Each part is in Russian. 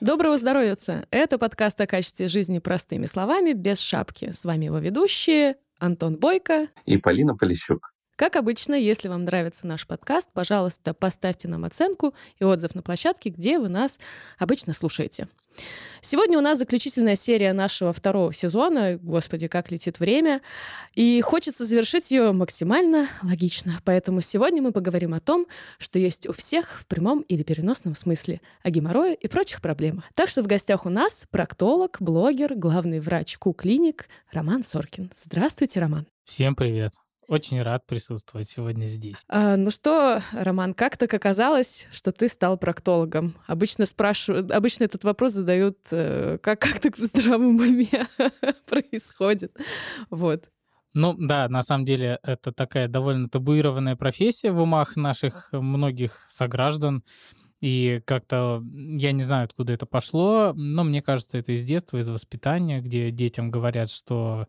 Доброго здоровья! Это подкаст о качестве жизни простыми словами, без шапки. С вами его ведущие Антон Бойко и Полина Полищук. Как обычно, если вам нравится наш подкаст, пожалуйста, поставьте нам оценку и отзыв на площадке, где вы нас обычно слушаете. Сегодня у нас заключительная серия нашего второго сезона. Господи, как летит время. И хочется завершить ее максимально логично. Поэтому сегодня мы поговорим о том, что есть у всех в прямом или переносном смысле, о геморрое и прочих проблемах. Так что в гостях у нас проктолог, блогер, главный врач Ку-клиник Роман Соркин. Здравствуйте, Роман. Всем привет. Очень рад присутствовать сегодня здесь. А, ну что, Роман, как так оказалось, что ты стал проктологом? Обычно спрашивают, обычно этот вопрос задают, э, как, как так в здравом уме происходит. Вот. Ну да, на самом деле это такая довольно табуированная профессия в умах наших многих сограждан. И как-то я не знаю, откуда это пошло, но мне кажется, это из детства, из воспитания, где детям говорят, что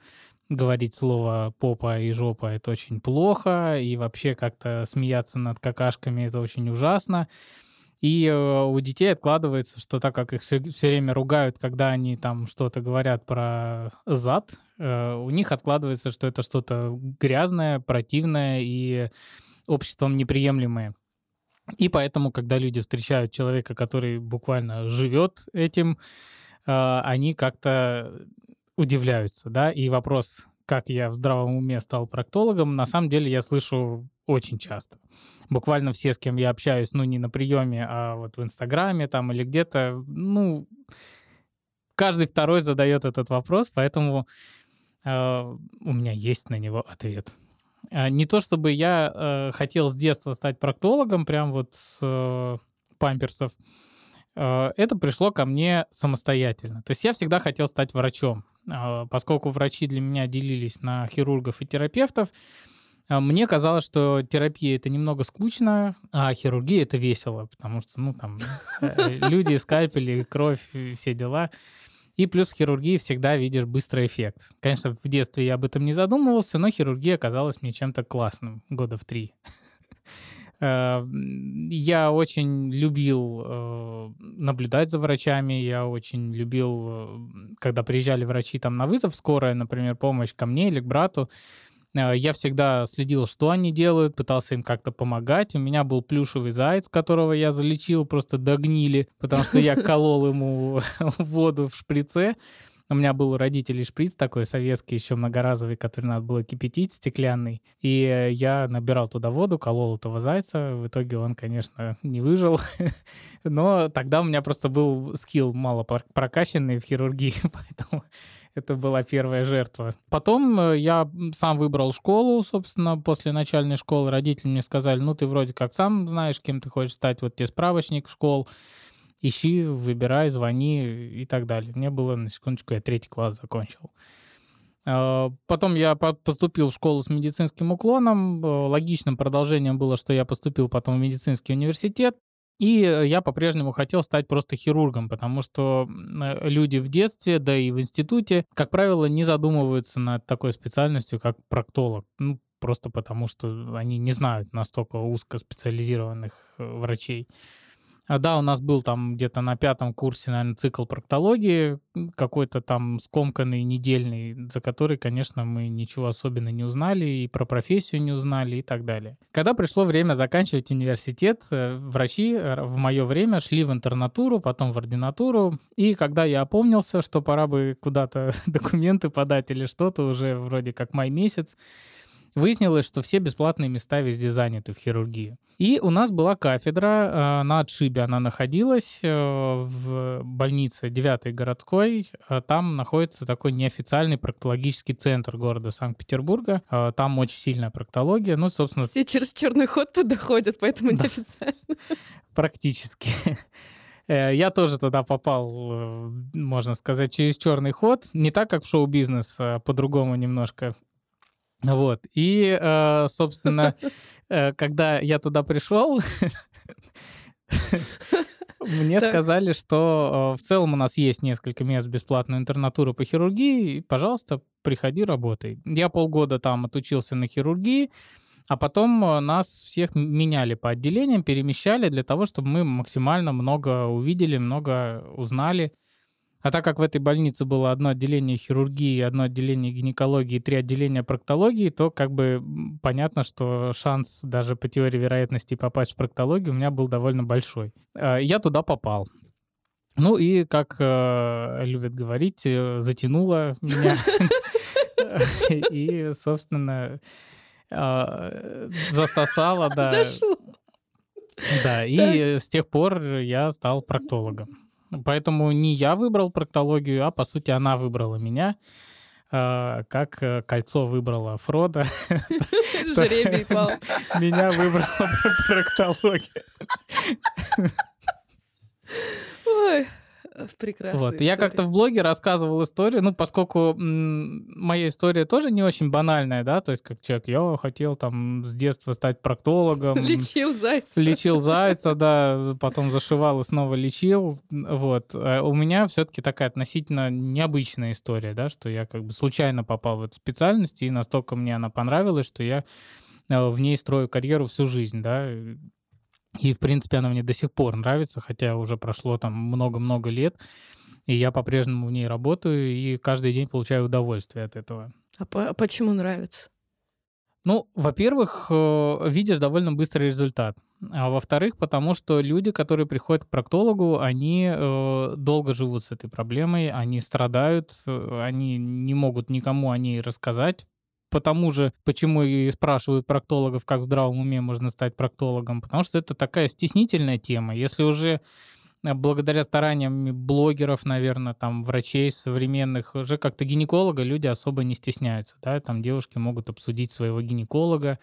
говорить слово попа и жопа это очень плохо, и вообще как-то смеяться над какашками это очень ужасно. И э, у детей откладывается, что так как их все, все время ругают, когда они там что-то говорят про зад, э, у них откладывается, что это что-то грязное, противное и обществом неприемлемое. И поэтому, когда люди встречают человека, который буквально живет этим, э, они как-то удивляются, да, и вопрос, как я в здравом уме стал проктологом, на самом деле я слышу очень часто. Буквально все, с кем я общаюсь, ну, не на приеме, а вот в Инстаграме там или где-то, ну, каждый второй задает этот вопрос, поэтому э, у меня есть на него ответ. А, не то чтобы я э, хотел с детства стать проктологом, прям вот с э, памперсов, э, это пришло ко мне самостоятельно. То есть я всегда хотел стать врачом. А, поскольку врачи для меня делились на хирургов и терапевтов, а, мне казалось, что терапия это немного скучно, а хирургия это весело, потому что, ну, там, э, люди, скальпели, кровь, все дела. И плюс в хирургии всегда видишь быстрый эффект. Конечно, в детстве я об этом не задумывался, но хирургия оказалась мне чем-то классным года в три. Э, я очень любил э, наблюдать за врачами, я очень любил, э, когда приезжали врачи там на вызов, скорая, например, помощь ко мне или к брату, я всегда следил, что они делают, пытался им как-то помогать. У меня был плюшевый заяц, которого я залечил просто до гнили, потому что я колол ему воду в шприце. У меня был у родителей шприц такой советский, еще многоразовый, который надо было кипятить, стеклянный. И э, я набирал туда воду, колол этого зайца. В итоге он, конечно, не выжил. Но тогда у меня просто был скилл мало прокачанный в хирургии, поэтому это была первая жертва. Потом э, я сам выбрал школу, собственно, после начальной школы. Родители мне сказали, ну, ты вроде как сам знаешь, кем ты хочешь стать, вот тебе справочник школ ищи, выбирай, звони и так далее. Мне было, на секундочку, я третий класс закончил. А, потом я поступил в школу с медицинским уклоном. Логичным продолжением было, что я поступил потом в медицинский университет. И я по-прежнему хотел стать просто хирургом, потому что люди в детстве, да и в институте, как правило, не задумываются над такой специальностью, как проктолог. Ну, просто потому что они не знают настолько узкоспециализированных э, врачей. А, да, у нас был там где-то на пятом курсе, наверное, цикл проктологии, какой-то там скомканный, недельный, за который, конечно, мы ничего особенно не узнали, и про профессию не узнали, и так далее. Когда пришло время заканчивать университет, э, врачи в мое время шли в интернатуру, потом в ординатуру, и когда я опомнился, что пора бы куда-то документы подать или что-то, уже вроде как май месяц, Выяснилось, что все бесплатные места везде заняты в хирургии. И у нас была кафедра э, на отшибе, она находилась э, в больнице 9 городской. Э, там находится такой неофициальный проктологический центр города Санкт-Петербурга. Э, там очень сильная проктология. Ну, собственно... Все через черный ход туда ходят, поэтому да. неофициально. Практически. Я тоже туда попал, можно сказать, через черный ход. Не так, как в шоу-бизнес, а по-другому немножко. Вот. И, э, собственно, э, когда я туда пришел, мне сказали, что э, в целом у нас есть несколько мест бесплатной интернатуры по хирургии, пожалуйста, приходи, работай. Я полгода там отучился на хирургии, А потом нас всех меняли по отделениям, перемещали для того, чтобы мы максимально много увидели, много узнали. А так как в этой больнице было одно отделение хирургии, одно отделение гинекологии, три отделения проктологии, то как бы понятно, что шанс даже по теории вероятности попасть в проктологию у меня был довольно большой. Э, я туда попал. Ну и, как э, любят говорить, э, затянуло меня. И, собственно, э, засосало, да. Зашло. Да, и с тех пор я стал проктологом. Поэтому не я выбрал проктологию, а, по сути, она выбрала меня э, как э, кольцо выбрало Фрода. Жребий пал. Меня выбрала проктология. Ой, прекрасно. Вот. Я как-то в блоге рассказывал историю, ну, поскольку моя история тоже не очень банальная, да, то есть как человек, я хотел там с детства стать проктологом. Лечил зайца. Лечил зайца, да, потом зашивал и снова лечил, вот. А у меня все-таки такая относительно необычная история, да, что я как бы случайно попал в эту специальность, и настолько мне она понравилась, что я э, в ней строю карьеру всю жизнь, да, и, в принципе, она мне до сих пор нравится, хотя уже прошло там много-много лет, и я по-прежнему в ней работаю, и каждый день получаю удовольствие от этого. А по- почему нравится? Ну, во-первых, э, видишь довольно быстрый результат. А во-вторых, потому что люди, которые приходят к проктологу, они э, долго живут с этой проблемой, они страдают, э, они не могут никому о ней рассказать, потому же, почему и спрашивают проктологов, как в здравом уме можно стать проктологом, потому что это такая стеснительная тема. Если уже э, благодаря стараниям блогеров, наверное, там, врачей современных, уже как-то гинеколога люди особо не стесняются, да, там девушки могут обсудить своего гинеколога,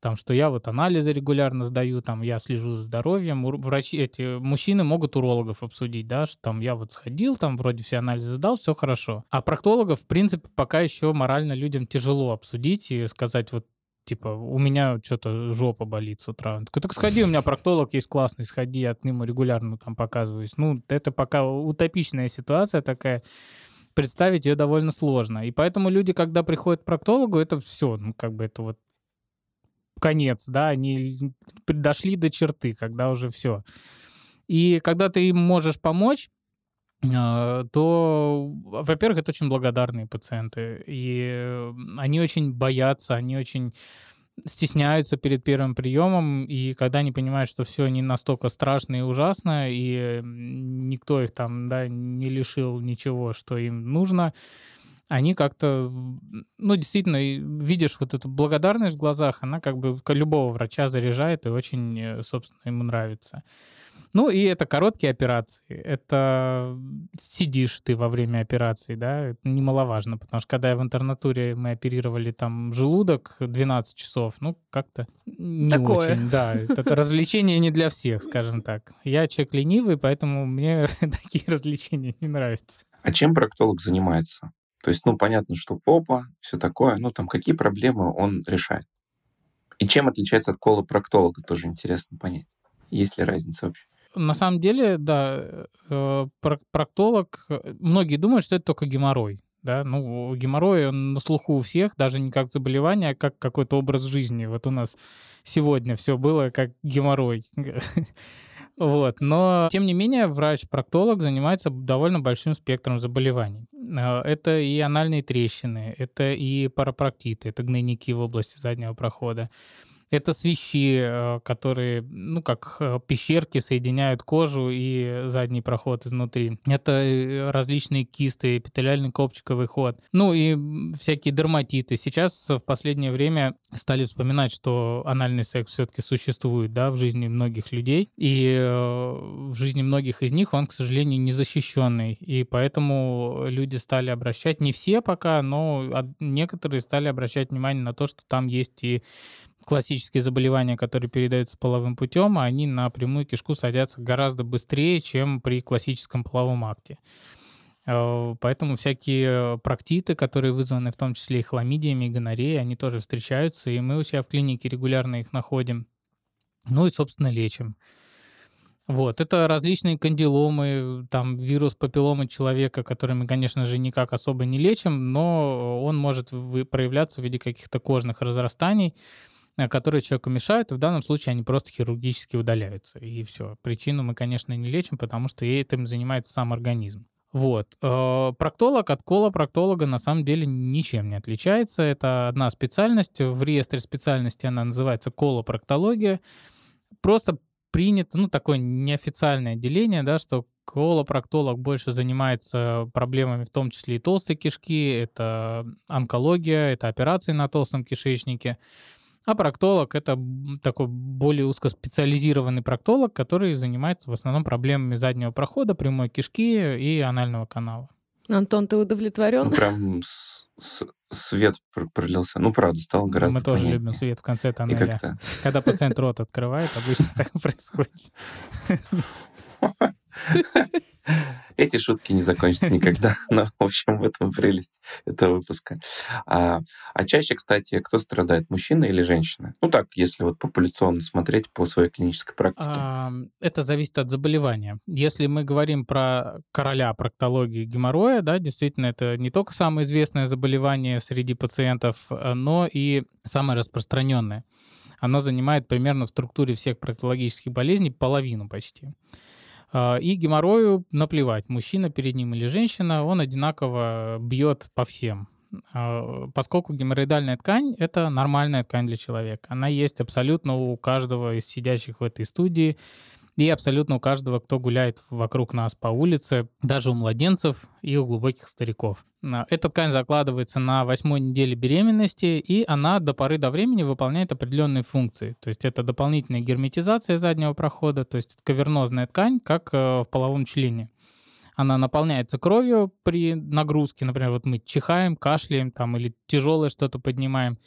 там, что я вот анализы регулярно сдаю, там, я слежу за здоровьем, врачи, эти мужчины могут урологов обсудить, да, что там я вот сходил, там, вроде все анализы сдал, все хорошо. А проктологов, в принципе, пока еще морально людям тяжело обсудить и сказать вот типа, у меня что-то жопа болит с утра. Он такой, так сходи, у меня проктолог есть классный, сходи, я к нему регулярно там показываюсь. Ну, это пока утопичная ситуация такая, представить ее довольно сложно. И поэтому люди, когда приходят к проктологу, это все, ну, как бы это вот конец, да, они дошли до черты, когда уже все. И когда ты им можешь помочь, а, то, во-первых, это очень благодарные пациенты, и они очень боятся, они очень стесняются перед первым приемом, и когда они понимают, что все не настолько страшно и ужасно, и никто их там да, не лишил ничего, что им нужно, они как-то, ну, действительно, видишь вот эту благодарность в глазах, она как бы любого врача заряжает и очень, э, собственно, ему нравится. Ну, и это короткие операции. Это сидишь ты во время операции, да, это немаловажно, потому что когда я в интернатуре, мы оперировали там желудок 12 часов, ну, как-то не Такое. очень. Да, это развлечение не для всех, скажем так. Я человек ленивый, поэтому мне такие развлечения не нравятся. А чем проктолог занимается? То есть, ну, понятно, что попа, все такое, ну, там, какие проблемы он решает. И чем отличается от колопроктолога, тоже интересно понять. Есть ли разница вообще? На самом деле, да, э, проктолог, э, многие думают, что это только геморрой. Да? Ну, геморрой, он на слуху у всех, даже не как заболевание, а как какой-то образ жизни. Вот у нас сегодня все было как геморрой. Вот. Но, тем не менее, врач-проктолог занимается довольно большим спектром заболеваний. Э, это и анальные трещины, это и парапроктиты, это гнойники в области заднего прохода, это свищи, э, которые, ну, как э, пещерки соединяют кожу и задний проход изнутри. Это э, различные кисты, эпителиальный копчиковый ход. Ну и всякие дерматиты. Сейчас в последнее время стали вспоминать, что анальный секс все-таки существует, да, в жизни многих людей. И в жизни многих из них он, к сожалению, незащищенный. И поэтому люди стали обращать, не все пока, но некоторые стали обращать внимание на то, что там есть и классические заболевания, которые передаются половым путем, они на прямую кишку садятся гораздо быстрее, чем при классическом половом акте. Э, поэтому всякие проктиты, которые вызваны в том числе и хламидиями, и гонореей, они тоже встречаются, и мы у себя в клинике регулярно их находим. Ну и, собственно, лечим. Вот, это различные кандиломы, там вирус папилломы человека, который мы, конечно же, никак особо не лечим, но он может проявляться в виде каких-то кожных разрастаний, э, которые человеку мешают, в данном случае они просто хирургически удаляются. И все. Причину мы, конечно, не лечим, потому что этим занимается сам организм. Вот. Э, проктолог от колопроктолога на самом деле ничем не отличается. Это одна специальность. В реестре специальности она называется колопроктология. Просто принято, ну, такое неофициальное деление, да, что колопроктолог больше занимается проблемами, в том числе и толстой кишки, это онкология, это операции на толстом кишечнике. А проктолог — это такой более узкоспециализированный проктолог, который занимается в основном проблемами заднего прохода, прямой кишки и анального канала. Антон, ты удовлетворен? Ну, прям с- с- свет пр- пролился. Ну, правда, стало гораздо Мы тоже понятнее. любим свет в конце тоннеля. Когда пациент рот открывает, обычно так происходит. Эти шутки не закончатся никогда. Но, в общем, в этом прелесть этого выпуска. А, а чаще, кстати, кто страдает, мужчина или женщина? Ну так, если вот популяционно смотреть по своей клинической практике. А, Это зависит от заболевания. Если мы говорим про короля проктологии геморроя, да, действительно, это не только самое известное заболевание среди пациентов, э, но и самое распространенное. Оно занимает примерно в структуре всех проктологических болезней половину почти. А, И геморрою наплевать, мужчина перед ним или женщина, он одинаково бьет по всем. А, Поскольку геморроидальная ткань — это нормальная ткань для человека. Она есть абсолютно у каждого из сидящих в этой студии и абсолютно у каждого, кто гуляет вокруг нас по улице, даже у младенцев и у глубоких стариков. А, Эта ткань закладывается на восьмой неделе беременности, и она до поры до времени выполняет определенные функции. То есть это дополнительная герметизация заднего прохода, то есть кавернозная ткань, как э, в половом члене. Она наполняется кровью при нагрузке. Например, вот мы чихаем, кашляем там, или тяжелое что-то поднимаем.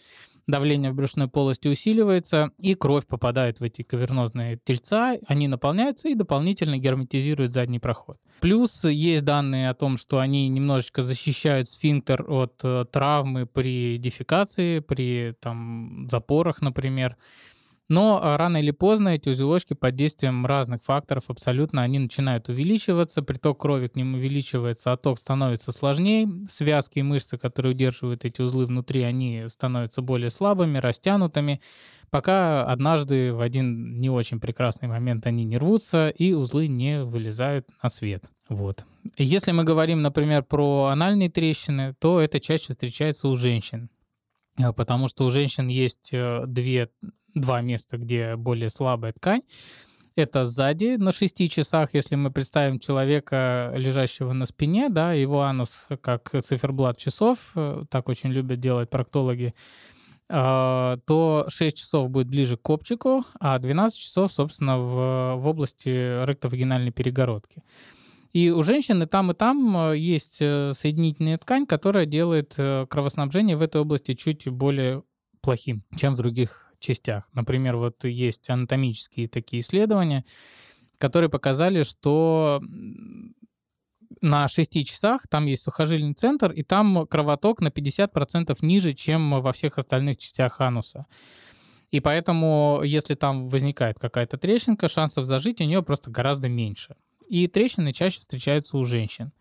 Давление в брюшной полости усиливается, и кровь попадает в эти кавернозные тельца, они наполняются и дополнительно герметизируют задний проход. Плюс есть данные о том, что они немножечко защищают сфинктер от э, травмы при дефекации, при там, запорах, например. Но а, рано или поздно эти узелочки под действием разных факторов абсолютно они начинают увеличиваться, приток крови к ним увеличивается, отток становится сложнее, связки и мышцы, которые удерживают эти узлы внутри, они становятся более слабыми, растянутыми, пока однажды в один не очень прекрасный момент они не рвутся и узлы не вылезают на свет. Вот. Если мы говорим, например, про анальные трещины, то это чаще встречается у женщин. А, Потому что у женщин есть э, две, два места, где более слабая ткань. Это сзади на 6 часах, если мы представим человека, лежащего на спине, да, его анус как циферблат часов, э, так очень любят делать проктологи, а, то 6 часов будет ближе к копчику, а 12 часов, собственно, в, в области ректовагинальной перегородки. И у женщин и там, и там э, есть э, соединительная ткань, которая делает э, кровоснабжение в этой области чуть более плохим, чем в других частях. Например, вот есть анатомические такие исследования, которые показали, что на 6 часах там есть сухожильный центр, и там кровоток на 50% ниже, чем во всех остальных частях ануса. И поэтому, если там возникает какая-то трещинка, шансов зажить у нее просто гораздо меньше. И трещины чаще встречаются у женщин.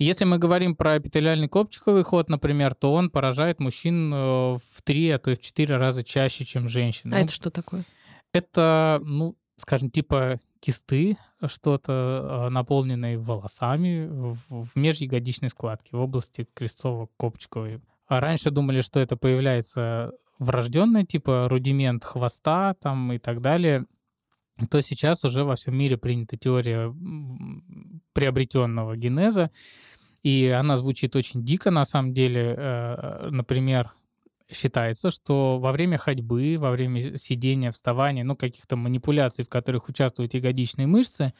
Если мы говорим про эпителиальный копчиковый ход, например, то он поражает мужчин э, в 3, а то и в 4 раза чаще, чем женщин. А Ну, это что такое? это, ну, скажем, типа кисты, что-то э, наполненное волосами в, в межягодичной складке в области крестцово-копчиковой. А раньше думали, что это появляется врожденное, типа рудимент хвоста там и так далее. То сейчас уже во всем мире принята теория приобретенного генеза, и она звучит очень дико на самом деле. Э, Например, считается, что во время ходьбы, во время сидения, вставания, ну, каких-то манипуляций, в которых участвуют ягодичные мышцы,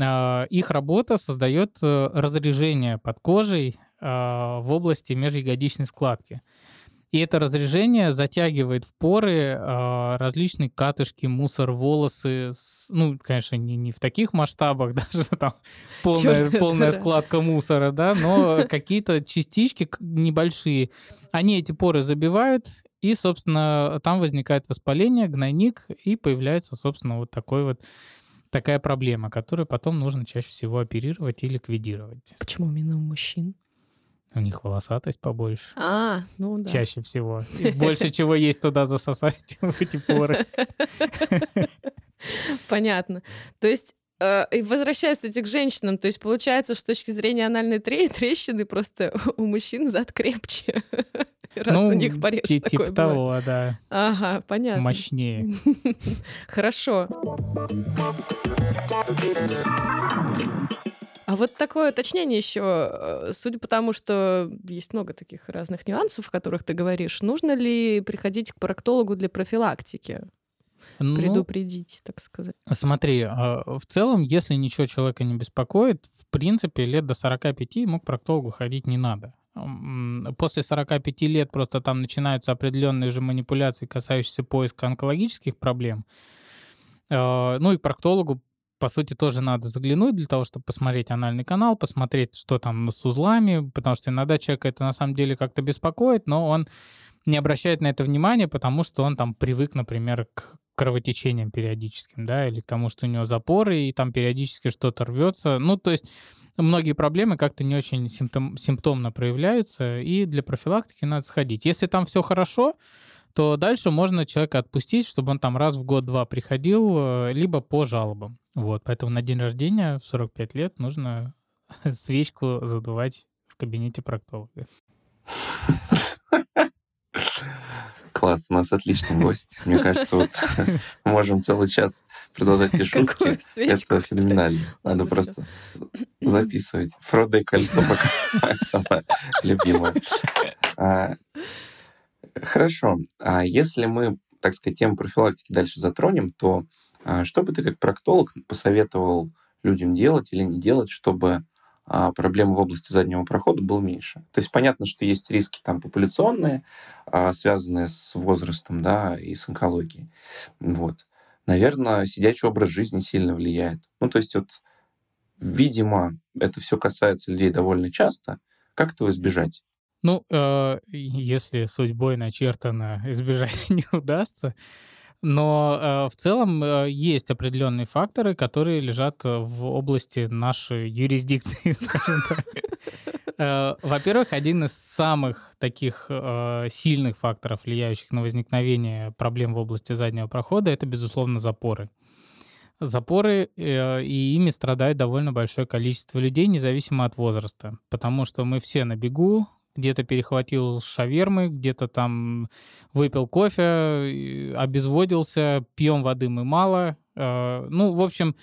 а, их работа создает э, разрежение под кожей а, в области межягодичной складки. И это разрежение затягивает в поры а, различные катышки, мусор, волосы. с- Ну, конечно, не, не в таких масштабах, даже там полная, Чёрт, полная да. складка мусора, да, но какие-то частички небольшие, они эти поры забивают, и, собственно, там возникает воспаление, гнойник, и появляется, собственно, вот такой вот такая проблема, которую потом нужно чаще всего оперировать и ликвидировать. Почему именно у мужчин? У них волосатость побольше. А, ну да. Чаще всего. И больше чего есть туда засосать в эти поры. Понятно. То есть э, и возвращаясь, кстати, к женщинам, то есть получается, что с точки зрения анальной тре- трещины просто у мужчин зад крепче, раз у них порез ти- такой Типа того, да. Ага, понятно. Мощнее. Хорошо. А вот такое уточнение еще, судя по тому, что есть много таких разных нюансов, о которых ты говоришь, нужно ли приходить к проктологу для профилактики? Ну, Предупредить, так сказать. Смотри, а, в целом, если ничего человека не беспокоит, в принципе, лет до 45 ему к проктологу ходить не надо. После 45 лет просто там начинаются определенные же манипуляции, касающиеся поиска онкологических проблем. А, Ну и к проктологу, по сути, тоже надо заглянуть для того, чтобы посмотреть анальный канал, посмотреть, что там с узлами, потому что иногда человека это на самом деле как-то беспокоит, но он не обращает на это внимания, потому что он там привык, например, к кровотечениям периодическим, да, или к тому, что у него запоры, и там периодически что-то рвется. Ну, то есть многие проблемы как-то не очень симптом, симптомно проявляются, и для профилактики надо сходить. Если там все хорошо, то дальше можно человека отпустить, чтобы он там раз в год-два приходил, э, либо по жалобам. Вот, поэтому на день рождения в 45 лет нужно свечку задувать в кабинете проктолога. Класс, у нас отличный гость. Мне кажется, вот можем целый час продолжать эти шутки. Свечку, Это кстати. феноменально. Ладно, Надо просто записывать. Фродо и кольцо пока самое любимое. Хорошо. А если мы, так сказать, тему профилактики дальше затронем, то а, что бы ты как проктолог посоветовал людям делать или не делать, чтобы а, проблем в области заднего прохода было меньше? То есть понятно, что есть риски там популяционные, а, связанные с возрастом, да, и с онкологией. Вот. Наверное, сидячий образ жизни сильно влияет. Ну, то есть вот, видимо, это все касается людей довольно часто. Как этого избежать? Ну, э, если судьбой начертано, избежать не удастся. Но э, в целом э, есть определенные факторы, которые лежат э, в области нашей юрисдикции, скажем так. Э, Во-первых, один из самых таких э, сильных факторов, влияющих на возникновение проблем в области заднего прохода, это, безусловно, запоры. Запоры, и ими страдает довольно большое количество людей, независимо от возраста. Потому что мы все на бегу, где-то перехватил шавермы, где-то там выпил кофе, обезводился, пьем воды мы мало. Э, Ну, в общем,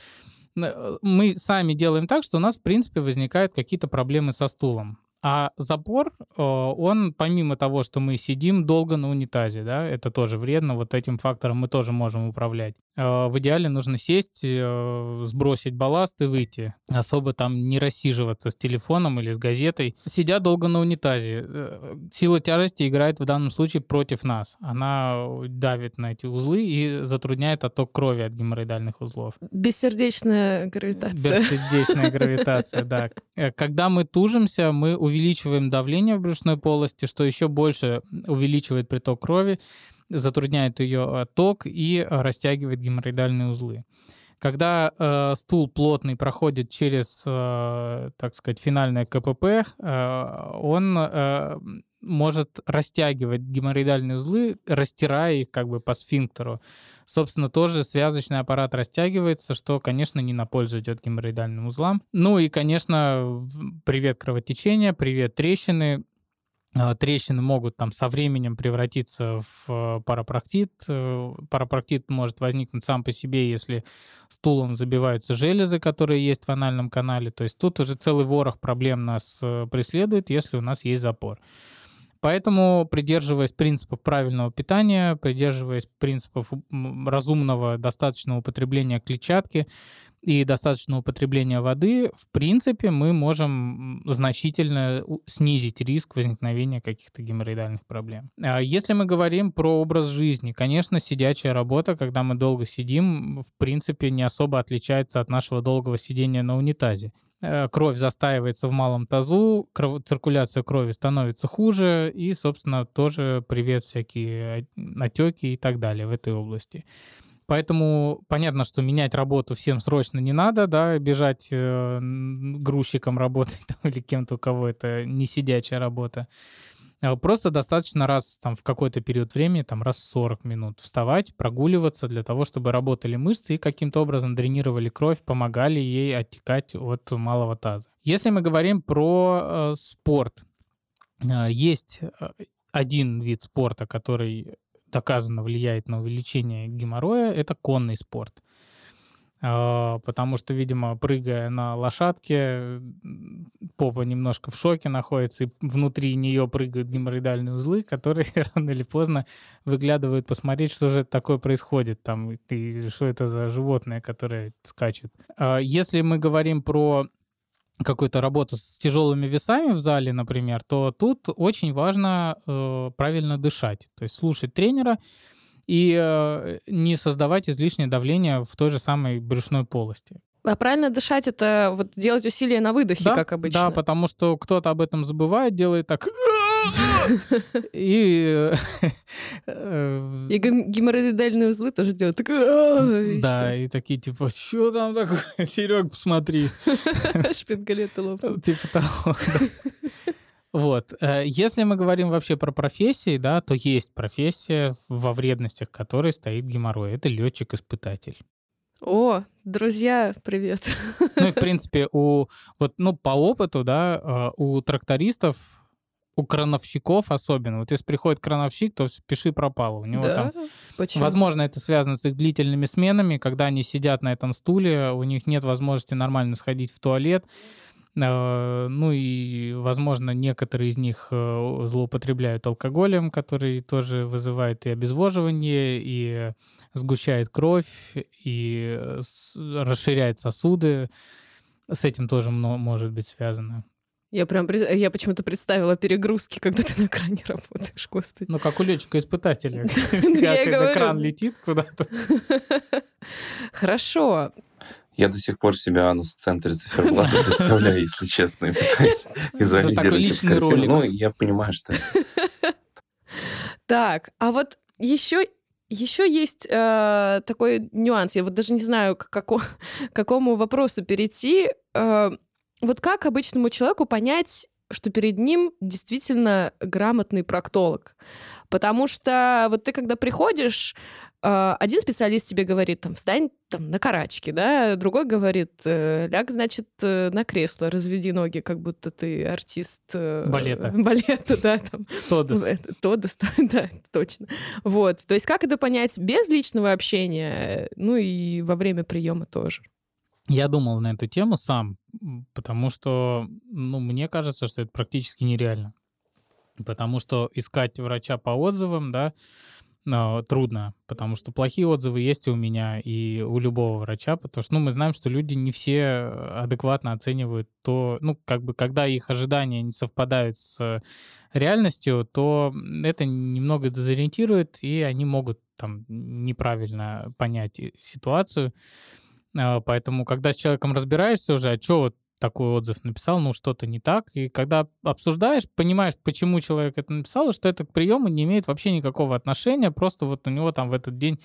э, мы сами делаем так, что у нас, в принципе, возникают какие-то проблемы со стулом. А запор, э, он помимо того, что мы сидим долго на унитазе, да, это тоже вредно, вот этим фактором мы тоже можем управлять. Э, В идеале нужно сесть, э, сбросить балласт и выйти. Особо там не рассиживаться с телефоном или с газетой. Сидя долго на унитазе, э, сила тяжести играет в данном случае против нас. Она давит на эти узлы и затрудняет отток крови от геморроидальных узлов. Бессердечная гравитация. Бессердечная гравитация, да. Когда мы тужимся, мы увеличиваем давление в брюшной полости, что еще больше увеличивает приток крови, затрудняет ее отток и э, растягивает геморроидальные узлы. Когда э, стул плотный проходит через, э, так сказать, финальное КПП, э, он э, может растягивать геморроидальные узлы, растирая их как бы по сфинктеру. Собственно, тоже связочный аппарат растягивается, что, конечно, не на пользу идет геморроидальным узлам. Ну и, конечно, привет кровотечения, привет трещины. А, Трещины могут там со временем превратиться в э, парапроктит. Э, Парапроктит может возникнуть сам по себе, если стулом забиваются железы, которые есть в анальном канале. То есть тут уже целый ворох проблем нас э, преследует, если у нас есть запор. Поэтому, придерживаясь принципов правильного питания, придерживаясь принципов разумного достаточного употребления клетчатки и достаточного употребления воды, в принципе, мы можем значительно снизить риск возникновения каких-то геморроидальных проблем. А Если мы говорим про образ жизни, конечно, сидячая работа, когда мы долго сидим, в принципе, не особо отличается от нашего долгого сидения на унитазе э, кровь застаивается в малом тазу, кров- циркуляция крови становится хуже, и, собственно, тоже привет всякие отеки и так далее в этой области. Поэтому понятно, что менять работу всем срочно не надо, да, бежать э, грузчиком работать там, или кем-то, у кого это не сидячая работа. А просто достаточно раз там в какой-то период времени, там раз в 40 минут вставать, прогуливаться для того, чтобы работали мышцы и каким-то образом дренировали кровь, помогали ей оттекать от малого таза. Если мы говорим про э, спорт, э, есть э, один вид спорта, который доказано влияет на увеличение геморроя, это конный спорт. А, потому что, видимо, прыгая на лошадке, попа немножко в шоке находится, и внутри нее прыгают геморроидальные узлы, которые рано или поздно выглядывают посмотреть, что же такое происходит там, и что это за животное, которое скачет. А, если мы говорим про какую-то работу с тяжелыми весами в зале, например, то тут очень важно э, правильно дышать, то есть слушать тренера и э, не создавать излишнее давление в той же самой брюшной полости. А правильно дышать это вот делать усилия на выдохе, да, как обычно. Да, потому что кто-то об этом забывает, делает так. И... Э, и геморроидальные узлы тоже делают так... Да, и такие типа, что там такое? Серег, посмотри. Шпингалеты лопают. Типа того, Вот. Э, если мы говорим вообще про профессии, да, то есть профессия, во вредностях которой стоит геморрой. Это летчик-испытатель. О, друзья, привет. Ну и, в принципе, у, вот, ну, по опыту, да, э, у трактористов у крановщиков особенно. Вот если приходит крановщик, то пиши пропало. У него да? там... Почему? Возможно, это связано с их длительными сменами, когда они сидят на этом стуле, у них нет возможности нормально сходить в туалет. Э, ну и, возможно, некоторые из них э, злоупотребляют алкоголем, который тоже вызывает и обезвоживание, и сгущает кровь, и э, расширяет сосуды. С этим тоже может быть связано. Я прям я почему-то представила перегрузки, когда ты на кране работаешь, господи. Ну, как у летчика-испытателя. Когда кран летит куда-то. Хорошо. Я до сих пор себя анус в центре циферблата представляю, если честно, и пытаюсь визуализировать. такой личный ролик. Ну, я понимаю, что... Так, а вот еще еще есть э, такой нюанс. Я вот даже не знаю, к како, какому вопросу перейти. Э, вот как обычному человеку понять, что перед ним действительно грамотный проктолог? Потому что вот ты, когда приходишь, а, один специалист тебе говорит, там, встань там, на карачки, да, другой говорит, э, ляг, значит, э, на кресло, разведи ноги, как будто ты артист... Э, балета. Балета, да, там. Тодос. Тодос, да, точно. Вот, то есть как это понять без личного общения, ну и во время приема тоже? Я думал на эту тему сам, потому что, ну, мне кажется, что это практически нереально. Потому что искать врача по отзывам, да, но трудно, потому что плохие отзывы есть и у меня, и у любого врача, потому что, ну, мы знаем, что люди не все адекватно оценивают то, ну, как бы, когда их ожидания не совпадают с реальностью, то это немного дезориентирует, и они могут там неправильно понять ситуацию. А, поэтому, когда с человеком разбираешься уже, а что вот такой отзыв написал, ну что-то не так. И когда обсуждаешь, понимаешь, почему человек это написал, что это к приему не имеет вообще никакого отношения, просто вот у него там в этот день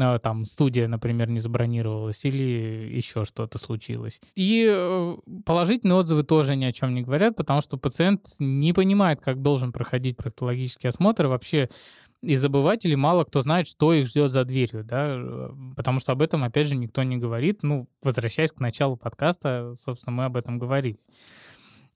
а, там студия, например, не забронировалась или еще что-то случилось. И э, положительные отзывы тоже ни о чем не говорят, потому что пациент не понимает, как должен проходить проктологический осмотр, вообще из обывателей мало кто знает, что их ждет за дверью, да, э, потому что об этом, опять же, никто не говорит. Ну, возвращаясь к началу подкаста, собственно, мы об этом говорили.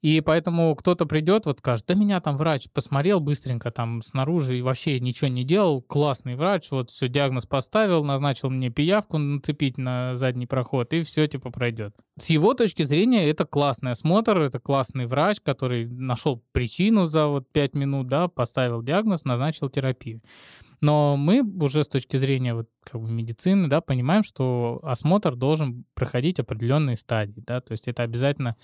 И поэтому кто-то придет, вот скажет, да меня там врач посмотрел быстренько там снаружи и вообще ничего не делал, классный врач, вот все, диагноз поставил, назначил мне пиявку нацепить на задний проход, и все типа пройдет. С его точки зрения это классный осмотр, это классный врач, который нашел причину за вот 5 минут, да, поставил диагноз, назначил терапию. Но мы уже с точки зрения вот как бы медицины, да, понимаем, что осмотр должен проходить определенные стадии, да, то есть это обязательно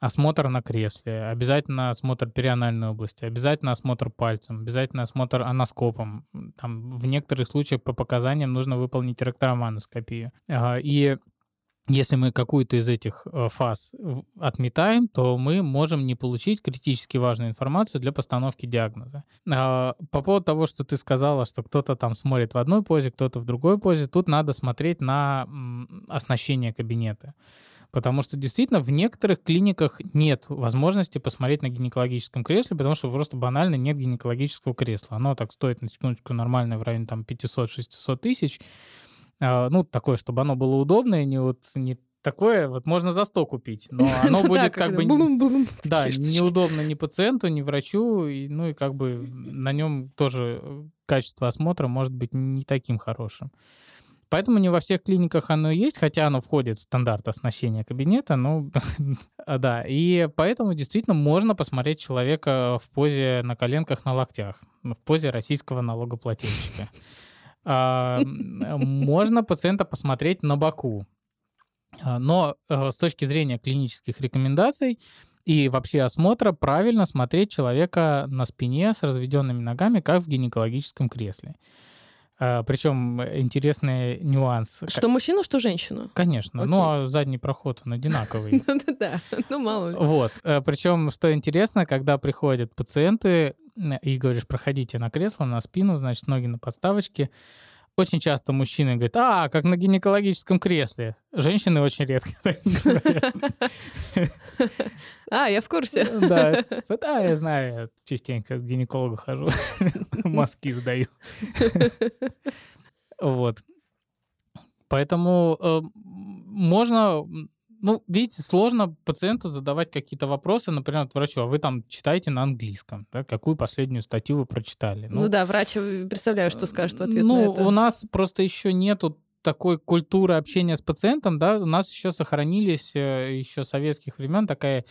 осмотр на кресле, обязательно осмотр перианальной области, обязательно осмотр пальцем, обязательно осмотр аноскопом. Там в некоторых случаях по показаниям нужно выполнить ректороманоскопию. И если мы какую-то из этих э, фаз отметаем, то мы можем не получить критически важную информацию для постановки диагноза. А, по поводу того, что ты сказала, что кто-то там смотрит в одной позе, кто-то в другой позе, тут надо смотреть на оснащение кабинета. Потому что действительно в некоторых клиниках нет возможности посмотреть на гинекологическом кресле, потому что просто банально нет гинекологического кресла. Оно так стоит на секундочку нормально в районе там 500-600 тысяч. А, ну, такое, чтобы оно было удобное, не вот не такое, вот можно за 100 купить, но оно будет как бы да, неудобно ни пациенту, ни врачу, ну и как бы на нем тоже качество осмотра может быть не таким хорошим. Поэтому не во всех клиниках оно есть, хотя оно входит в стандарт оснащения кабинета, ну, да. И поэтому действительно можно посмотреть человека в позе на коленках, на локтях, в позе российского налогоплательщика. А, можно пациента посмотреть на боку. А, но э, с точки зрения клинических рекомендаций и вообще осмотра правильно смотреть человека на спине с разведенными ногами, как в гинекологическом кресле. А, причем интересный нюанс. Что мужчину, что женщину? Конечно. Окей. Ну, а задний проход, он одинаковый. Ну да, ну мало ли. Вот. Э, Причем, что интересно, когда приходят пациенты и говоришь, проходите на кресло, на спину, значит, ноги на подставочке, очень часто мужчины говорят, а, как на гинекологическом кресле. Женщины очень редко говорят. А, я в курсе. Да, типа, да, я знаю, я частенько к гинекологу хожу, мазки сдаю. Вот. Поэтому э, можно ну, видите, сложно пациенту задавать какие-то вопросы, например, от врачу, а вы там читаете на английском, да, какую последнюю статью вы прочитали? Ну, ну да, врач, э, представляю, что скажет в ответ ну, на это. у нас просто еще нету такой культуры общения с пациентом, да, у нас еще сохранились э, еще советских времен такая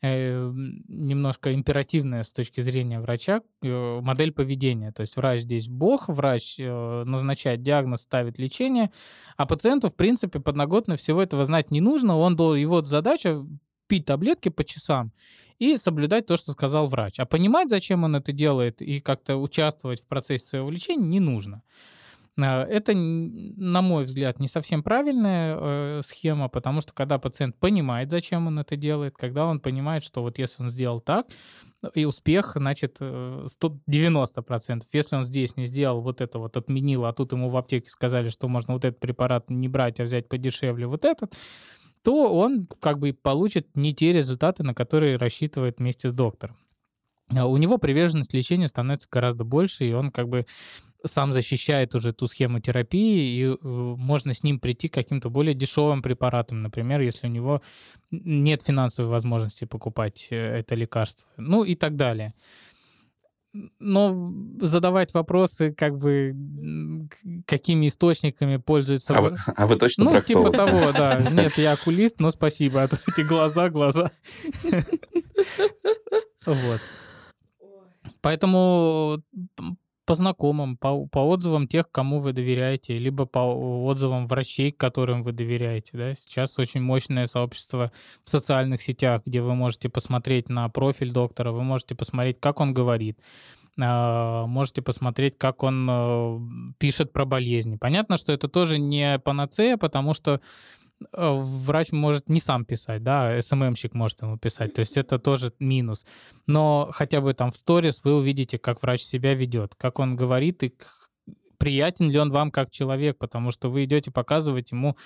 немножко императивная с точки зрения врача э, модель поведения. То есть врач здесь бог, врач э, назначает диагноз, ставит лечение, а пациенту, в принципе, подноготно всего этого знать не нужно. Он, его задача пить таблетки по часам и соблюдать то, что сказал врач. А понимать, зачем он это делает и как-то участвовать в процессе своего лечения не нужно. Э, это, на мой взгляд, не совсем правильная э, схема, потому что когда пациент понимает, зачем он это делает, когда он понимает, что вот если он сделал так, и успех, значит, 190%. Э, если он здесь не сделал вот это вот, отменил, а тут ему в аптеке сказали, что можно вот этот препарат не брать, а взять подешевле вот этот, то он как бы получит не те результаты, на которые рассчитывает вместе с доктором. У него приверженность лечению становится гораздо больше, и он как бы сам защищает уже ту схему терапии, и э, можно с ним прийти к каким-то более дешевым препаратам, например, если у него нет финансовой возможности покупать э, это лекарство, ну и так далее. Но задавать вопросы, как бы, какими источниками пользуются... А вы, а вы точно Ну, типа того, да. Нет, я окулист, но спасибо, а то эти глаза, глаза. Вот. Поэтому по знакомым, по, по отзывам тех, кому вы доверяете, либо по отзывам врачей, которым вы доверяете. Да? Сейчас очень мощное сообщество в социальных сетях, где вы можете посмотреть на профиль доктора, вы можете посмотреть, как он говорит, а, можете посмотреть, как он э, пишет про болезни. Понятно, что это тоже не панацея, потому что врач может не сам писать, да, СММщик может ему писать, то есть это тоже минус. Но хотя бы там в сторис вы увидите, как врач себя ведет, как он говорит и приятен ли он вам как человек, потому что вы идете показывать ему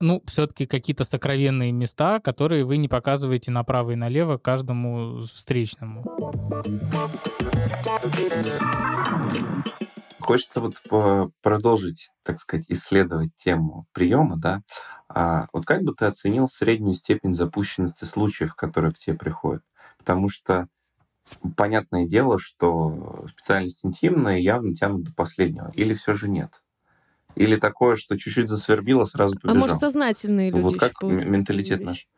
ну, все-таки какие-то сокровенные места, которые вы не показываете направо и налево каждому встречному. Хочется вот продолжить, так сказать, исследовать тему приема, да. А вот как бы ты оценил среднюю степень запущенности случаев, которые к тебе приходят? Потому что понятное дело, что специальность интимная явно тянут до последнего. Или все же нет? Или такое, что чуть-чуть засвербило, сразу побежал? А может, сознательные люди Вот как менталитет наш?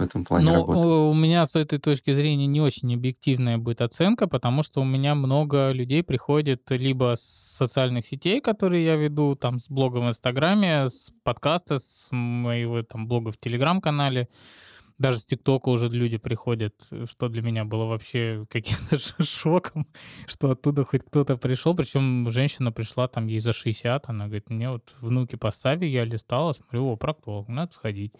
В этом плане ну, работает? у меня с этой точки зрения не очень объективная будет оценка, потому что у меня много людей приходит либо с социальных сетей, которые я веду, там, с блога в Инстаграме, с подкаста, с моего там блога в Телеграм-канале, даже с ТикТока уже люди приходят, что для меня было вообще каким-то шоком, что оттуда хоть кто-то пришел. Причем женщина пришла, там ей за 60, она говорит, мне вот внуки поставили, я листала, смотрю, о, проктолог, надо сходить.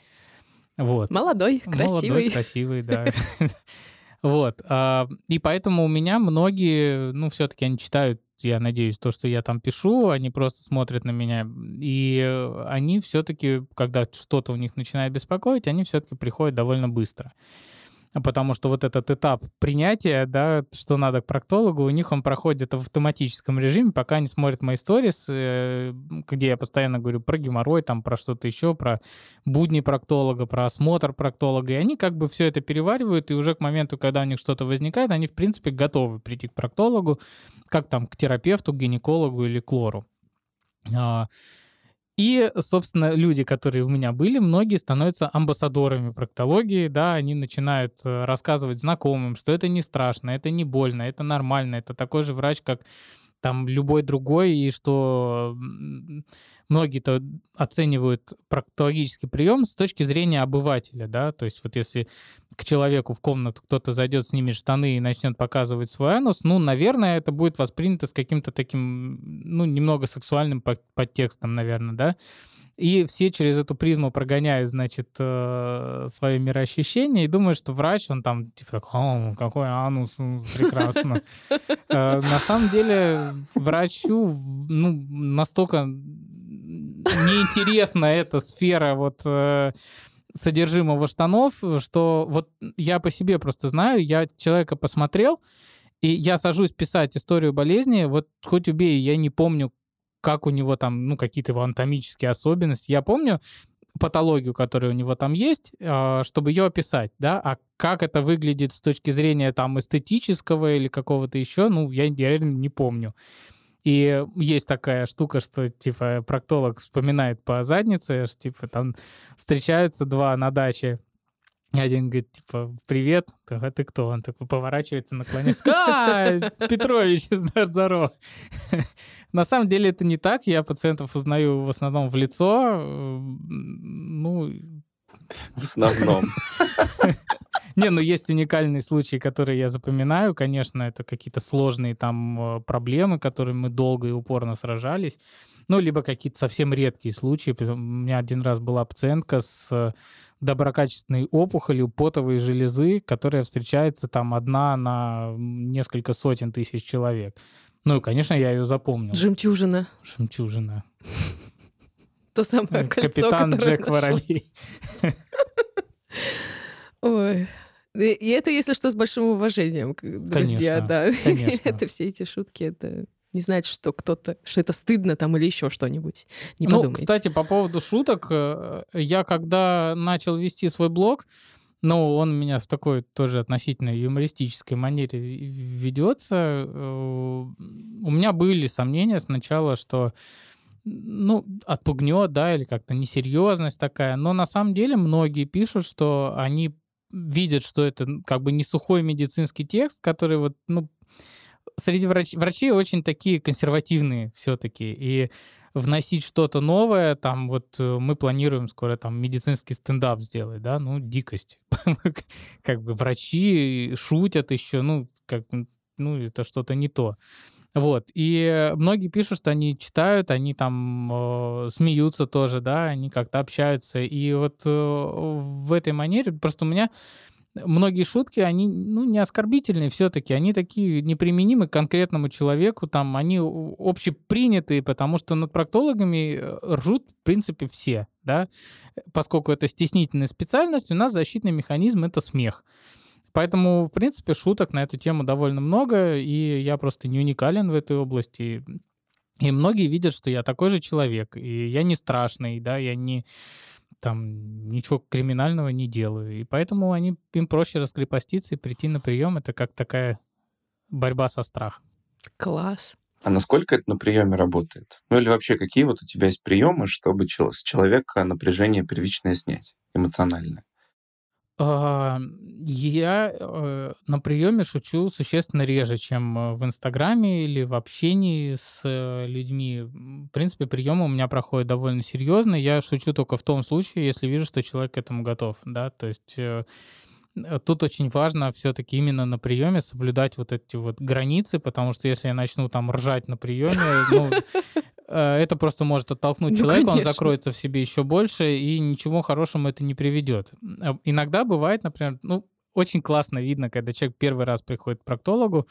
Вот. Молодой, красивый. Молодой, красивый, да. Вот. А, и поэтому у меня многие, ну, все-таки они читают, я надеюсь, то, что я там пишу, они просто смотрят на меня. И они все-таки, когда что-то у них начинает беспокоить, они все-таки приходят довольно быстро потому что вот этот этап принятия, да, что надо к проктологу, у них он проходит в автоматическом режиме, пока они смотрят мои сторис, э, где я постоянно говорю про геморрой, там, про что-то еще, про будни проктолога, про осмотр проктолога, и они как бы все это переваривают, и уже к моменту, когда у них что-то возникает, они, в принципе, готовы прийти к проктологу, как там, к терапевту, к гинекологу или к лору. И, собственно, люди, которые у меня были, многие становятся амбассадорами проктологии, да, они начинают э, рассказывать знакомым, что это не страшно, это не больно, это нормально, это такой же врач, как там любой другой, и что многие-то оценивают проктологический прием с точки зрения обывателя, да, то есть вот если к человеку в комнату кто-то зайдет, снимет штаны и начнет показывать свой анус, ну, наверное, это будет воспринято с каким-то таким, ну, немного сексуальным подтекстом, наверное, да, и все через эту призму прогоняют, значит, э, свое мироощущение и думают, что врач, он там, типа, о, какой анус, прекрасно. Э, на самом деле врачу, ну, настолько неинтересна эта сфера вот э, содержимого штанов, что вот я по себе просто знаю, я человека посмотрел, и я сажусь писать историю болезни, вот хоть убей, я не помню, как у него там, ну, какие-то его анатомические особенности. Я помню патологию, которая у него там есть, а, чтобы ее описать, да, а как это выглядит с точки зрения там эстетического или какого-то еще, ну, я, я реально не помню. И есть такая штука, что, типа, проктолог вспоминает по заднице, что, типа, там встречаются два на даче, один говорит, типа, привет, а ты кто? Он такой поворачивается, наклоняется, а, Петрович, здорово. На самом деле это не так, я пациентов узнаю в основном в лицо, ну... В основном. Не, ну есть уникальные случаи, которые я запоминаю. Конечно, это какие-то сложные там э, проблемы, которые мы долго и упорно сражались. Ну, либо какие-то совсем редкие случаи. У меня один раз была пациентка с доброкачественной опухолью потовой железы, которая встречается там одна на несколько сотен тысяч человек. Ну и, конечно, я ее запомнил. Жемчужина. Жемчужина. То самое кольцо, Капитан Джек Воробей. Ой, и это, если что, с большим уважением, друзья, конечно, да. Конечно. это все эти шутки, это не значит, что кто-то, что это стыдно там или еще что-нибудь. Не ну, подумайте. кстати, по поводу шуток, э, я когда начал вести свой блог, ну, он у меня в такой тоже относительно юмористической манере ведется. Э, у меня были сомнения сначала, что ну, отпугнет, да, или как-то несерьезность такая. Но на самом деле многие пишут, что они видят, что это как бы не сухой медицинский текст, который вот, ну, среди врач... врачей очень такие консервативные все-таки. И вносить что-то новое, там вот э, мы планируем скоро там медицинский стендап сделать, да, ну, дикость. Как бы врачи шутят еще, ну, как, ну, это что-то не то. Вот. И многие пишут, что они читают, они там э, смеются тоже, да, они как-то общаются. И вот э, в этой манере просто у меня многие шутки, они ну, не оскорбительные все-таки, они такие неприменимы к конкретному человеку, там, они общепринятые, потому что над проктологами э, ржут, в принципе, все, да, поскольку это стеснительная специальность, у нас защитный механизм — это смех. Поэтому, в принципе, шуток на эту тему довольно много, и я просто не уникален в этой области. И многие видят, что я такой же человек, и я не страшный, да, я не там ничего криминального не делаю. И поэтому они, им проще раскрепоститься и прийти на прием. Это как такая борьба со страхом. Класс. А насколько это на приеме работает? Ну или вообще, какие вот у тебя есть приемы, чтобы с человека напряжение первичное снять, эмоциональное? А, я э, на приеме шучу существенно реже, чем э, в Инстаграме или в общении с э, людьми. В принципе, приемы у меня проходят довольно серьезно. Я шучу только в том случае, если вижу, что человек к этому готов, да, то есть тут очень важно все-таки именно на приеме соблюдать вот эти вот границы, потому что если я начну там ржать на приеме, ну, это просто может оттолкнуть ну, человека, конечно. он закроется в себе еще больше, и ничего хорошему это не приведет. Э, иногда бывает, например, ну, очень классно видно, когда человек первый раз приходит к проктологу,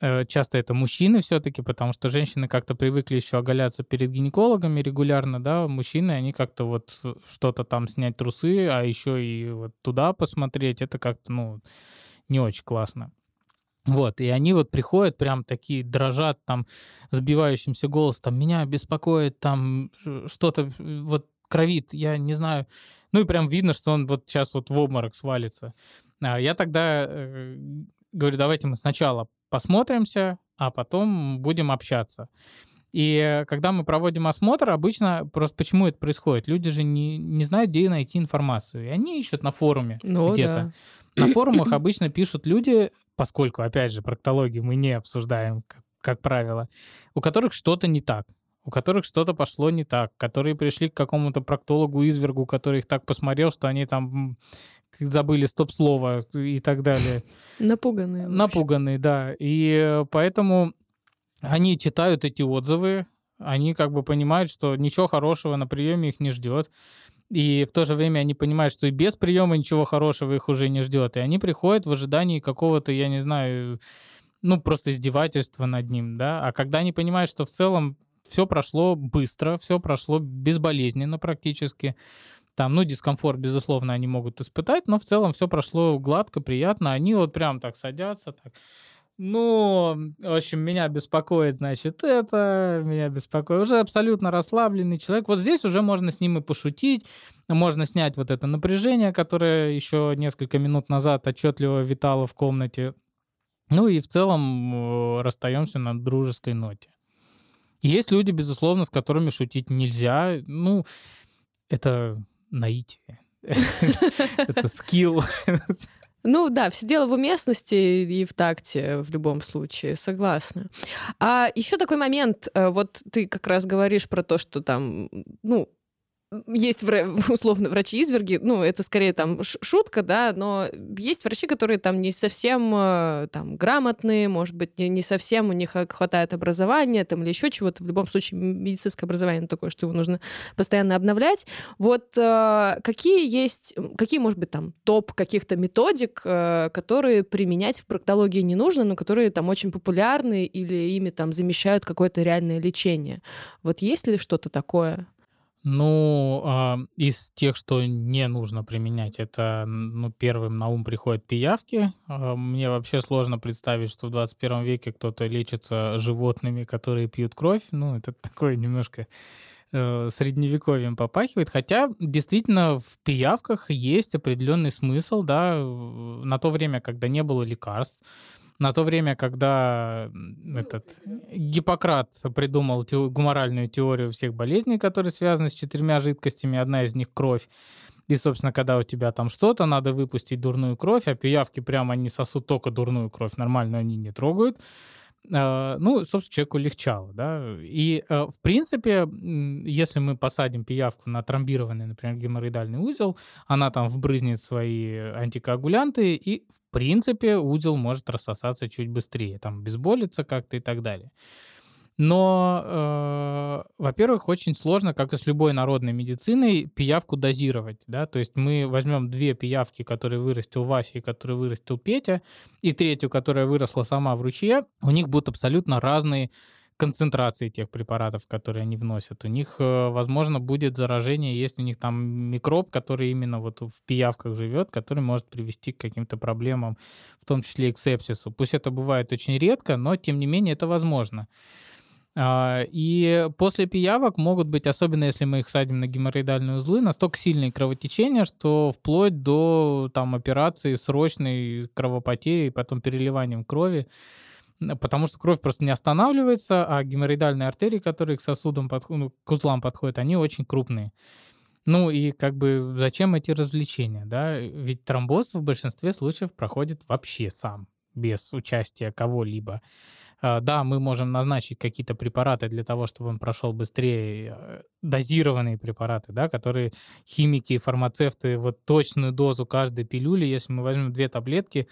э, часто это мужчины все-таки, потому что женщины как-то привыкли еще оголяться перед гинекологами регулярно, да, мужчины, они как-то вот что-то там снять трусы, а еще и вот туда посмотреть, это как-то, ну, не очень классно. Вот, и они вот приходят прям такие, дрожат там, сбивающимся голосом, там, меня беспокоит там что-то, вот кровит, я не знаю. Ну и прям видно, что он вот сейчас вот в обморок свалится. А я тогда э, говорю, давайте мы сначала посмотримся, а потом будем общаться. И когда мы проводим осмотр, обычно просто почему это происходит? Люди же не, не знают, где найти информацию. И они ищут на форуме ну, где-то. Да. На форумах обычно пишут люди, поскольку, опять же, проктологию мы не обсуждаем, как, как правило, у которых что-то не так, у которых что-то пошло не так, которые пришли к какому-то проктологу-извергу, который их так посмотрел, что они там забыли стоп-слово и так далее. Напуганные. Напуганные, да. И поэтому они читают эти отзывы, они как бы понимают, что ничего хорошего на приеме их не ждет. И в то же время они понимают, что и без приема ничего хорошего их уже не ждет. И они приходят в ожидании какого-то, я не знаю, ну, просто издевательства над ним, да. А когда они понимают, что в целом все прошло быстро, все прошло безболезненно практически, там, ну, дискомфорт, безусловно, они могут испытать, но в целом все прошло гладко, приятно. Они вот прям так садятся, так ну, в общем, меня беспокоит, значит, это, меня беспокоит. Уже абсолютно расслабленный человек. Вот здесь уже можно с ним и пошутить, можно снять вот это напряжение, которое еще несколько минут назад отчетливо витало в комнате. Ну и в целом э, расстаемся на дружеской ноте. Есть люди, безусловно, с которыми шутить нельзя. Ну, это наитие. Это скилл. Ну да, все дело в уместности и в такте в любом случае, согласна. А еще такой момент, э, вот ты как раз говоришь про то, что там, ну, есть условно врачи-изверги, ну, это скорее там шутка, да, но есть врачи, которые там не совсем э, там грамотные, может быть, не, не совсем у них хватает образования там или еще чего-то. В любом случае, медицинское образование такое, что его нужно постоянно обновлять. Вот э, какие есть, какие, может быть, там топ каких-то методик, э, которые применять в проктологии не нужно, но которые там очень популярны или ими там замещают какое-то реальное лечение. Вот есть ли что-то такое? Ну, а, из тех, что не нужно применять, это, ну, первым на ум приходят пиявки. А, мне вообще сложно представить, что в 21 веке кто-то лечится животными, которые пьют кровь. Ну, это такое немножко э, средневековьем попахивает. Хотя, действительно, в пиявках есть определенный смысл, да, на то время, когда не было лекарств, на то время, когда этот Гиппократ придумал те, гуморальную теорию всех болезней, которые связаны с четырьмя жидкостями, одна из них кровь. И, собственно, когда у тебя там что-то, надо выпустить дурную кровь, а пиявки прямо они сосут только дурную кровь, нормально они не трогают. А, ну, собственно, человеку легчало, да. И, э, в принципе, если мы посадим пиявку на тромбированный, например, геморроидальный узел, она там вбрызнет свои антикоагулянты, и, в принципе, узел может рассосаться чуть быстрее, там, безболиться как-то и так далее. Но, э, во-первых, очень сложно, как и с любой народной медициной, пиявку дозировать. Да? То есть мы возьмем две пиявки, которые вырастил Вася и которые вырастил Петя, и третью, которая выросла сама в ручье, у них будут абсолютно разные концентрации тех препаратов, которые они вносят. У них, э, возможно, будет заражение, если у них там микроб, который именно вот в пиявках живет, который может привести к каким-то проблемам, в том числе и к сепсису. Пусть это бывает очень редко, но тем не менее это возможно. А, и после пиявок могут быть, особенно если мы их садим на геморроидальные узлы, настолько сильные кровотечения, что вплоть до там, операции срочной кровопотери и потом переливанием крови, потому что кровь просто не останавливается, а геморроидальные артерии, которые к сосудам, под, ну, к узлам подходят, они очень крупные. Ну и как бы зачем эти развлечения, да? Ведь тромбоз в большинстве случаев проходит вообще сам, без участия кого-либо. А, Да, мы можем назначить какие-то препараты для того, чтобы он прошел быстрее, э, дозированные препараты, да, которые химики и фармацевты, вот точную дозу каждой пилюли, если мы возьмем две таблетки,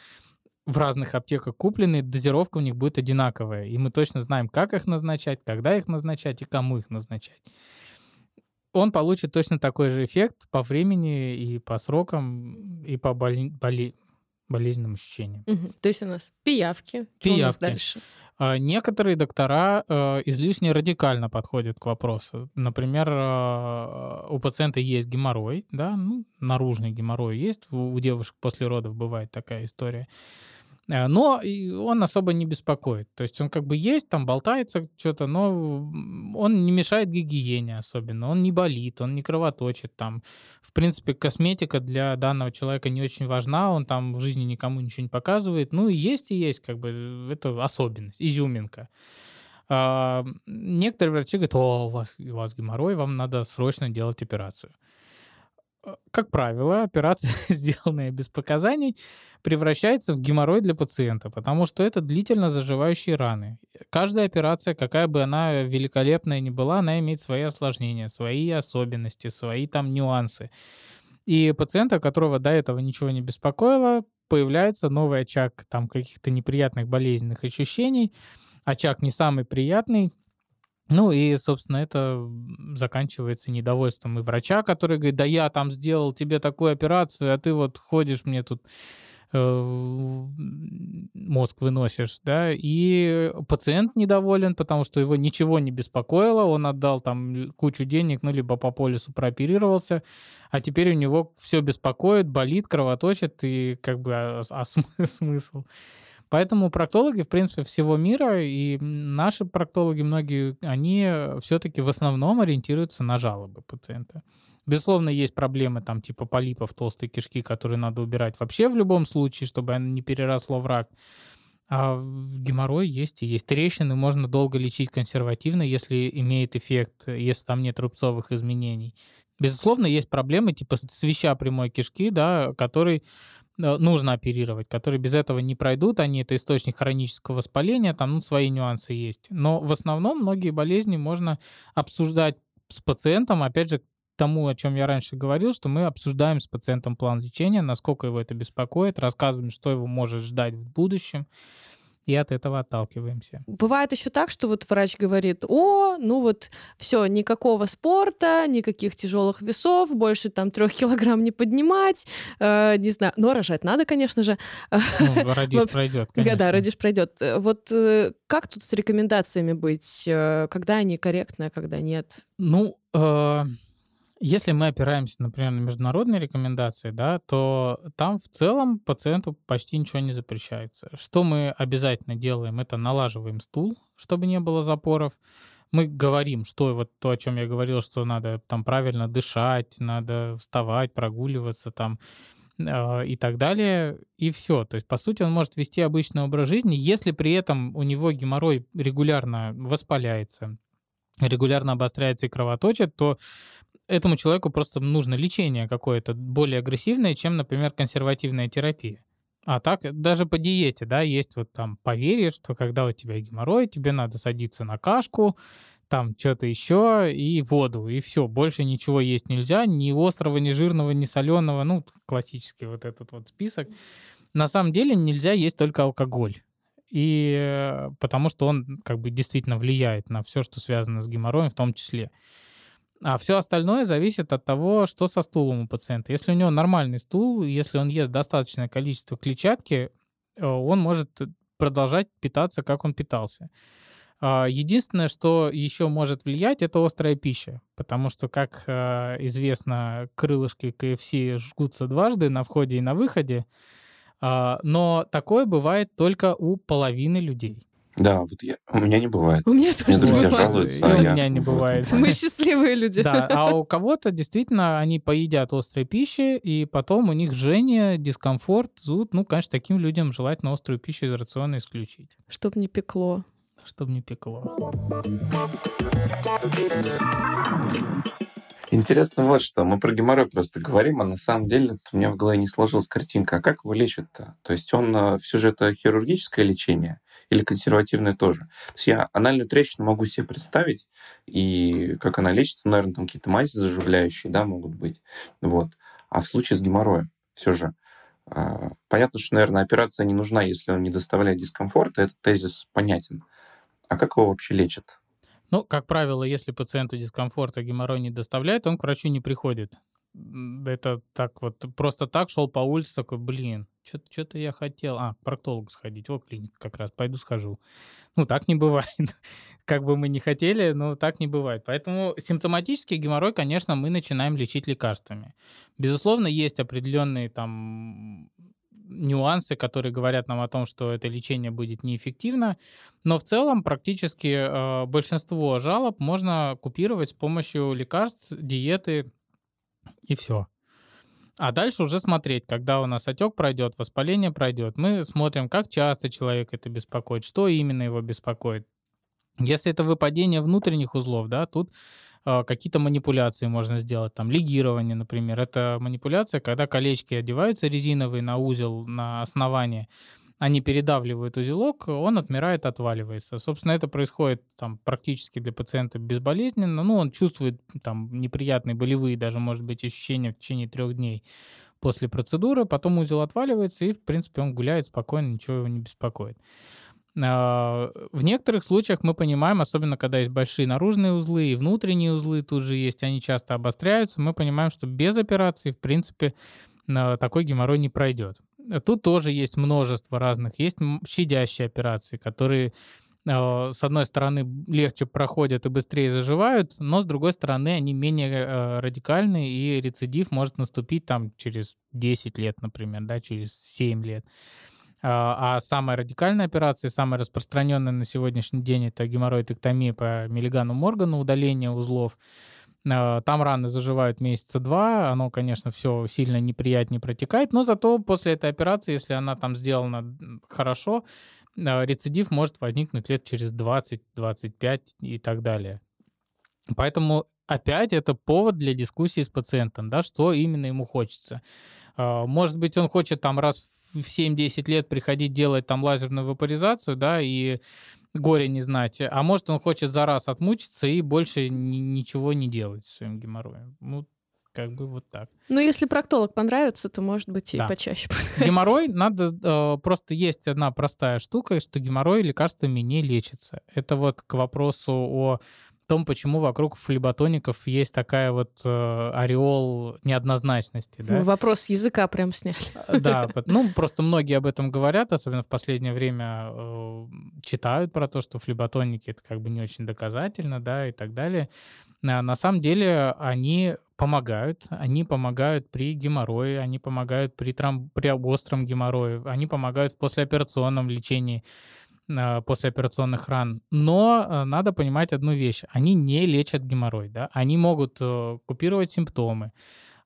в разных аптеках купленные, дозировка у них будет одинаковая. И мы точно знаем, как их назначать, когда их назначать и кому их назначать. Он получит точно такой же эффект по времени и по срокам, и по боли- боли- болезненным ощущениям. Мгм. То есть у нас пиявки. Что у нас Пиявки. дальше? А, Некоторые доктора э, излишне радикально подходят к вопросу. Например, э, у пациента есть геморрой, да, ну, наружный геморрой есть, у, у девушек после родов бывает такая история. Э, Но он особо не беспокоит. То есть он как бы есть, там болтается что-то, но он не мешает гигиене особенно. Он не болит, он не кровоточит. Там, в принципе, косметика для данного человека не очень важна. Он там в жизни никому ничего не показывает. Ну и есть и есть, как бы э, это особенность, изюминка. А, Некоторые врачи говорят, о, у вас, у вас геморрой, вам надо срочно делать операцию. Э, Как правило, операция, сделанная без показаний, превращается в геморрой для пациента, потому что это длительно заживающие раны. Каждая операция, какая бы она великолепная ни была, она имеет свои осложнения, свои особенности, свои там нюансы. И пациента, которого до этого ничего не беспокоило, появляется новый очаг там каких-то неприятных болезненных ощущений, очаг не самый приятный, ну и, собственно, это заканчивается недовольством и врача, который говорит, да я там сделал тебе такую операцию, а ты вот ходишь мне тут э, мозг выносишь, да, и пациент недоволен, потому что его ничего не беспокоило, он отдал там кучу денег, ну, либо по полису прооперировался, а теперь у него все беспокоит, болит, кровоточит, и как бы, а, а см- смысл? Поэтому проктологи, в принципе, всего мира, и наши проктологи, многие, они все-таки в основном ориентируются на жалобы пациента. Безусловно, есть проблемы там типа полипов толстой кишки, которые надо убирать вообще в любом случае, чтобы оно не переросло в рак. А геморрой есть и есть. Трещины можно долго лечить консервативно, если имеет эффект, если там нет рубцовых изменений. Безусловно, есть проблемы типа свища прямой кишки, да, который э, нужно оперировать, которые без этого не пройдут, они это источник хронического воспаления, там ну, свои нюансы есть. Но в основном многие болезни можно обсуждать с пациентом, опять же, тому, о чем я раньше говорил, что мы обсуждаем с пациентом план лечения, насколько его это беспокоит, рассказываем, что его может ждать в будущем, и от этого отталкиваемся. Бывает еще так, что вот врач говорит, о, ну вот все, никакого спорта, никаких тяжелых весов, больше там трех килограмм не поднимать, э, не знаю, но рожать надо, конечно же. Ну, родишь, пройдет, конечно. да, родишь пройдет. Э, Вот э, как тут с рекомендациями быть, э, когда они корректны, а когда нет? Ну, э, если мы опираемся, например, на международные рекомендации, да, то там в целом пациенту почти ничего не запрещается. Что мы обязательно делаем, это налаживаем стул, чтобы не было запоров. Мы говорим, что вот то, о чем я говорил, что надо там правильно дышать, надо вставать, прогуливаться там э, и так далее, и все. То есть, по сути, он может вести обычный образ жизни, если при этом у него геморрой регулярно воспаляется, регулярно обостряется и кровоточит, то этому человеку просто нужно лечение какое-то более агрессивное, чем, например, консервативная терапия. А так, даже по диете, да, есть вот там поверье, что когда у тебя геморрой, тебе надо садиться на кашку, там что-то еще и воду, и все, больше ничего есть нельзя, ни острого, ни жирного, ни соленого, ну, классический вот этот вот список. На самом деле нельзя есть только алкоголь. И э, потому что он как бы действительно влияет на все, что связано с геморроем в том числе. А все остальное зависит от того, что со стулом у пациента. Если у него нормальный стул, если он ест достаточное количество клетчатки, э, он может продолжать питаться, как он питался. А, Единственное, что еще может влиять, это острая пища. Потому что, как э, известно, крылышки КФС жгутся дважды на входе и на выходе. А, Но такое бывает только у половины людей. Да, вот я, у меня не бывает. У меня тоже не бывает. жалуются, И а у я- меня не бывает. Мы счастливые люди. Да, а у кого-то действительно они поедят острой пищи, и потом у них жжение, дискомфорт, зуд. Ну, конечно, таким людям желательно острую пищу из рациона исключить, Чтоб не пекло. чтобы не пекло. Интересно вот что. Мы про геморрой просто говорим, а на самом деле у меня в голове не сложилась картинка. А как его лечат-то? То есть он э, все же это хирургическое лечение или консервативное тоже? То есть я анальную трещину могу себе представить, и как она лечится, наверное, там какие-то мази заживляющие, да, могут быть. Вот. А в случае с геморроем все же а, понятно, что, наверное, операция не нужна, если он не доставляет дискомфорта. Этот тезис понятен. А как его вообще лечат? Ну, как правило, если пациенту дискомфорта геморрой не доставляет, он к врачу не приходит. Это так вот, просто так шел по улице, такой, блин, что-то я хотел. А, к проктологу сходить, о, клиник как раз, пойду схожу. Ну, так не бывает. как бы мы не хотели, но так не бывает. Поэтому симптоматический геморрой, конечно, мы начинаем лечить лекарствами. Безусловно, есть определенные там нюансы, которые говорят нам о том, что это лечение будет неэффективно, но в целом практически э, большинство жалоб можно купировать с помощью лекарств, диеты и все. А дальше уже смотреть, когда у нас отек пройдет, воспаление пройдет. Мы смотрим, как часто человек это беспокоит, что именно его беспокоит. Если это выпадение внутренних узлов, да, тут э, какие-то манипуляции можно сделать, там лигирование, например. Это манипуляция, когда колечки одеваются резиновые на узел на основании, они передавливают узелок, он отмирает, отваливается. Собственно, это происходит там практически для пациента безболезненно. Ну, он чувствует там неприятные болевые даже, может быть, ощущения в течение трех дней после процедуры, потом узел отваливается, и, в принципе, он гуляет спокойно, ничего его не беспокоит. А, в некоторых случаях мы понимаем, особенно когда есть большие наружные узлы и внутренние узлы тут же есть, они часто обостряются, мы понимаем, что без операции, в принципе, такой геморрой не пройдет. Тут тоже есть множество разных. Есть щадящие операции, которые а, с одной стороны, легче проходят и быстрее заживают, но с другой стороны, они менее э, радикальны, и рецидив может наступить там через 10 лет, например, да, через 7 лет. А, а самая радикальная операция, самая распространенная на сегодняшний день, это геморроидэктомия по Миллигану Моргану, удаление узлов. А, там раны заживают месяца два, оно, конечно, все сильно неприятнее протекает, но зато после этой операции, если она там сделана хорошо, а, рецидив может возникнуть лет через 20-25 и так далее. Поэтому опять это повод для дискуссии с пациентом, да, что именно ему хочется. А, может быть, он хочет там раз в 7-10 лет приходить делать там лазерную вапоризацию, да, и горе не знать. А может, он хочет за раз отмучиться и больше ничего не делать с своим геморроем. Ну, как бы вот так. Ну, если проктолог понравится, то, может быть, и да. почаще понравится. Геморрой надо... Э, просто есть одна простая штука, что геморрой лекарствами не лечится. Это вот к вопросу о том, почему вокруг флеботоников есть такая вот э, ореол неоднозначности. Да? Вопрос языка прям сняли. Э, да, ну просто многие об этом говорят, особенно в последнее время э, читают про то, что флеботоники это как бы не очень доказательно, да, и так далее. А на самом деле они помогают. Они помогают при геморрое, они помогают при, тром... при остром геморрое, они помогают в послеоперационном лечении а, послеоперационных ран. Но а, надо понимать одну вещь. Они не лечат геморрой. Да? Они могут э, купировать симптомы,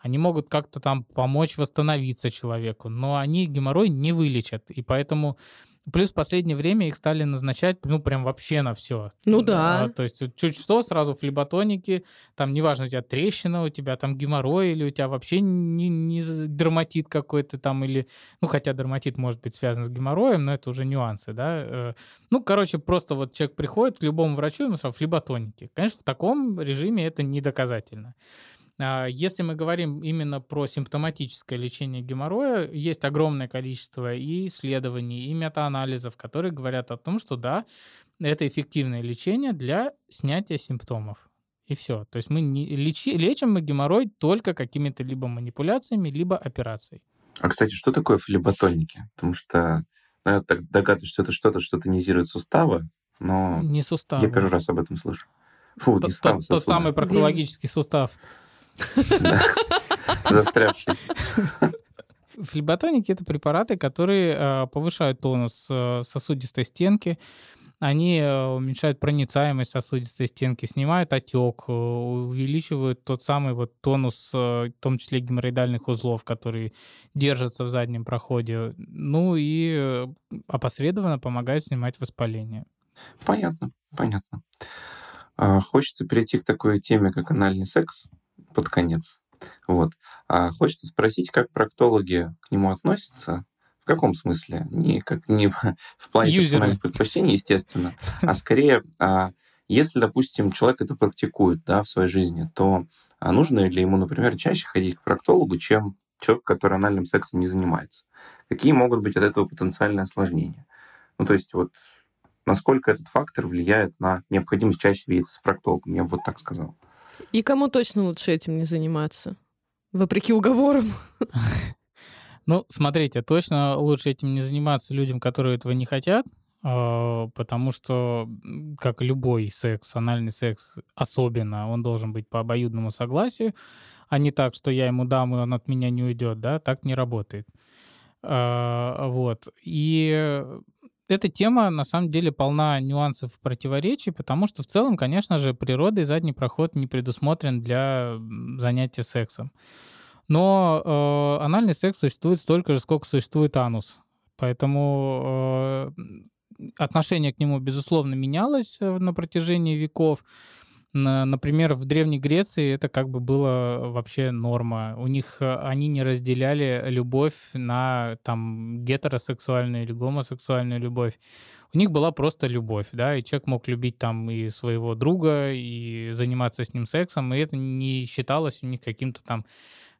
они могут как-то там помочь восстановиться человеку, но они геморрой не вылечат. И поэтому Плюс в последнее время их стали назначать, ну, прям вообще на все. Ну да. А, то есть чуть что, сразу флеботоники, там, неважно, у тебя трещина, у тебя там геморрой, или у тебя вообще не, не дерматит какой-то там, или, ну, хотя дерматит может быть связан с геморроем, но это уже нюансы, да. Э, ну, короче, просто вот человек приходит к любому врачу, ему сразу флеботоники. Конечно, в таком режиме это не доказательно. А, если мы говорим именно про симптоматическое лечение геморроя, есть огромное количество и исследований, и метаанализов, которые говорят о том, что да, это эффективное лечение для снятия симптомов. И все. То есть мы не лечи, лечим мы геморрой только какими-то либо манипуляциями, либо операцией. А, кстати, что такое флеботоники? Потому что ну, я так догадываюсь, что это что-то, что тонизирует суставы, но не суставы. я первый раз об этом слышу. Фу, тот, тот, тот самый проктологический сустав. Застрявший. Флеботоники — это препараты, которые э, повышают тонус э, сосудистой стенки, они э, уменьшают проницаемость сосудистой стенки, снимают отек, увеличивают тот самый вот тонус, в том числе геморроидальных узлов, которые держатся в заднем проходе. Ну и опосредованно помогают снимать воспаление. Понятно, понятно. А, хочется перейти к такой теме, как анальный секс под конец. Вот. А хочется спросить, как проктологи к нему относятся, в каком смысле? Не, как, не в плане Юзеры. персональных предпочтений, естественно, а скорее, а, если, допустим, человек это практикует да, в своей жизни, то а нужно ли ему, например, чаще ходить к проктологу, чем человек, который анальным сексом не занимается? Какие могут быть от этого потенциальные осложнения? Ну, то есть вот насколько этот фактор влияет на необходимость чаще видеться с проктологом, я бы вот так сказал. И кому точно лучше этим не заниматься? Вопреки уговорам. Ну, смотрите, точно лучше этим не заниматься людям, которые этого не хотят, а, потому что, как любой секс, анальный секс особенно, он должен быть по обоюдному согласию, а не так, что я ему дам, и он от меня не уйдет, да, так не работает. А, вот. И эта тема, на самом деле, полна нюансов и противоречий, потому что в целом, конечно же, природой задний проход не предусмотрен для занятия сексом. Но э, анальный секс существует столько же, сколько существует анус. Поэтому э, отношение к нему, безусловно, менялось э, на протяжении веков. Например, в Древней Греции это как бы было вообще норма. У них э, они не разделяли любовь на там гетеросексуальную или гомосексуальную любовь. У них была просто любовь, да, и человек мог любить там и своего друга, и заниматься с ним сексом, и это не считалось у них каким-то там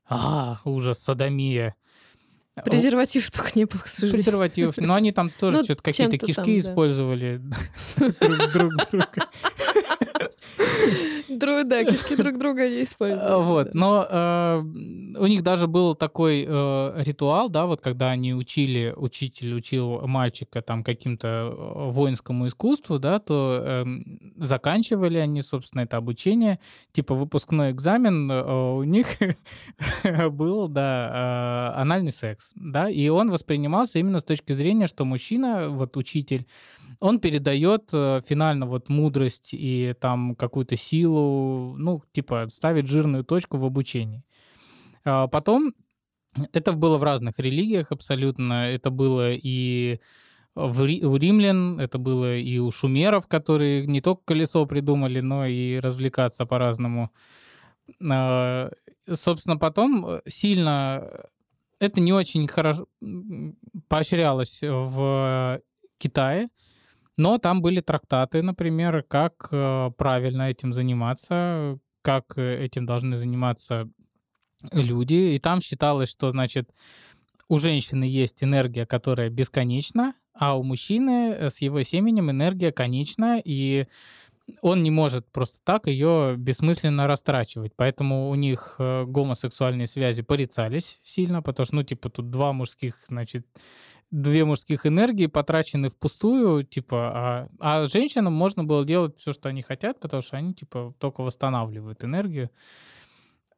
а, ужас, садомия. Презерватив только не был, к сожалению. Презерватив. Но они там тоже ну, что-то какие-то кишки там, использовали друг друга. Друг, да, кишки друг друга не используют. Вот, да. но э, у них даже был такой э, ритуал, да, вот когда они учили, учитель учил мальчика там каким-то э, воинскому искусству, да, то э, заканчивали они, собственно, это обучение, типа выпускной экзамен э, у них был, да, анальный секс, да, и он воспринимался именно с точки зрения, что мужчина, вот учитель, он передает э, финально вот мудрость и там какую-то силу, ну, типа ставит жирную точку в обучении. А потом это было в разных религиях абсолютно. Это было и у римлян, это было и у шумеров, которые не только колесо придумали, но и развлекаться по-разному. А, собственно, потом сильно это не очень хорошо поощрялось в Китае, но там были трактаты, например, как э, правильно этим заниматься, как э, этим должны заниматься люди. И там считалось, что, значит, у женщины есть энергия, которая бесконечна, а у мужчины э, с его семенем энергия конечна, и он не может просто так ее бессмысленно растрачивать. Поэтому у них гомосексуальные связи порицались сильно, потому что, ну, типа, тут два мужских, значит, две мужских энергии потрачены впустую, типа, а, а женщинам можно было делать все, что они хотят, потому что они, типа, только восстанавливают энергию.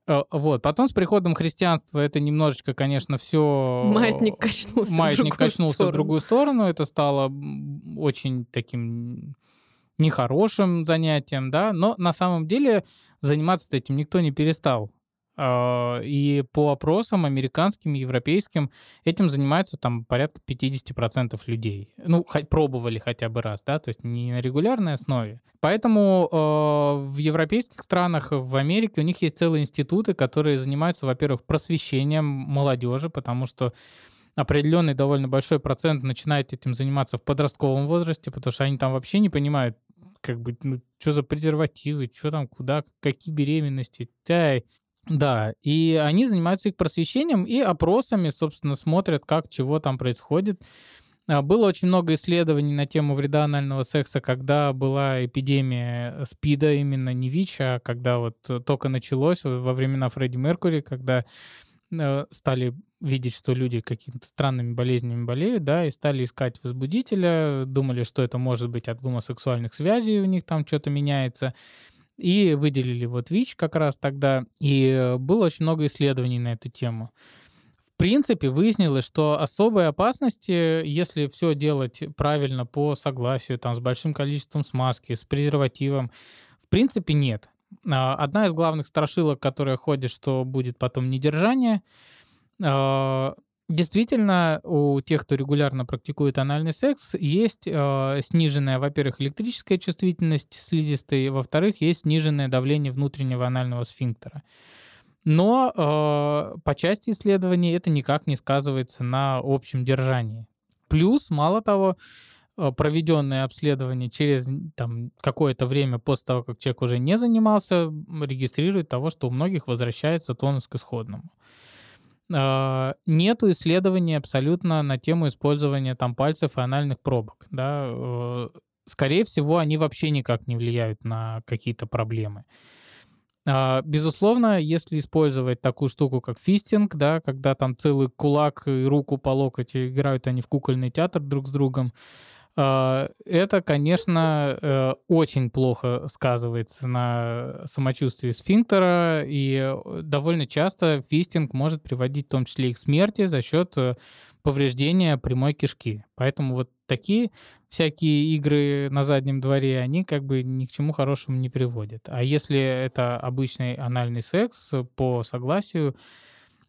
Э, вот. Потом с приходом христианства это немножечко, конечно, все... Маятник качнулся Маятник в качнулся сторону. в другую сторону. Это стало очень таким нехорошим занятием, да, но на самом деле заниматься этим никто не перестал. А, и по опросам американским, европейским этим занимаются там порядка 50% людей. Ну, пробовали хотя бы раз, да, то есть не на регулярной основе. Поэтому э, в европейских странах, в Америке у них есть целые институты, которые занимаются, во-первых, просвещением молодежи, потому что определенный довольно большой процент начинает этим заниматься в подростковом возрасте, потому что они там вообще не понимают, как бы, ну, что за презервативы, что там, куда, какие беременности. Ай, да, и они занимаются их просвещением и опросами, собственно, смотрят, как, чего там происходит. А, было очень много исследований на тему вреда анального секса, когда была эпидемия СПИДа, именно не ВИЧ, а когда вот только началось во времена Фредди Меркури, когда э, стали видеть, что люди какими-то странными болезнями болеют, да, и стали искать возбудителя, думали, что это может быть от гомосексуальных связей, у них там что-то меняется и выделили вот ВИЧ как раз тогда, и было очень много исследований на эту тему. В принципе, выяснилось, что особой опасности, если все делать правильно по согласию, там, с большим количеством смазки, с презервативом, в принципе, нет. А, одна из главных страшилок, которая ходит, что будет потом недержание, а, Действительно, у тех, кто регулярно практикует анальный секс, есть э, сниженная, во-первых, электрическая чувствительность слизистой, во-вторых, есть сниженное давление внутреннего анального сфинктера. Но э, по части исследований это никак не сказывается на общем держании. Плюс, мало того, э, проведенное обследование через там, какое-то время после того, как человек уже не занимался, регистрирует того, что у многих возвращается тонус к исходному. Э, нету исследований абсолютно на тему использования там пальцев и анальных пробок. Да? Э, скорее всего, они вообще никак не влияют на какие-то проблемы. А, безусловно, если использовать такую штуку, как фистинг, да, когда там целый кулак и руку по локоть играют они в кукольный театр друг с другом, а, это, конечно, э, очень плохо сказывается на самочувствии сфинктера, и э, довольно часто фистинг может приводить в том числе и к смерти за счет э, повреждения прямой кишки. Поэтому вот такие всякие игры на заднем дворе, они как бы ни к чему хорошему не приводят. А если это обычный анальный секс по согласию,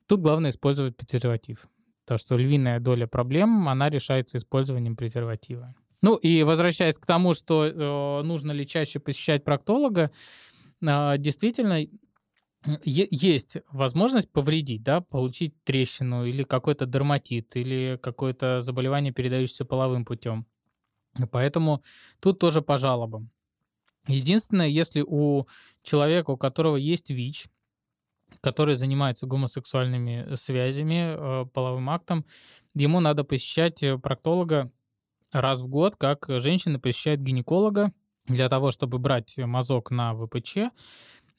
тут главное использовать презерватив. То, что львиная доля проблем, она решается использованием презерватива. Ну и возвращаясь к тому, что э, нужно ли чаще посещать проктолога, э, действительно есть возможность повредить, да, получить трещину или какой-то дерматит или какое-то заболевание, передающееся половым путем. Поэтому тут тоже по жалобам. Единственное, если у человека, у которого есть ВИЧ, который занимается гомосексуальными связями, э, половым актом, ему надо посещать э, проктолога раз в год, как женщины посещают гинеколога для того, чтобы брать мазок на ВПЧ.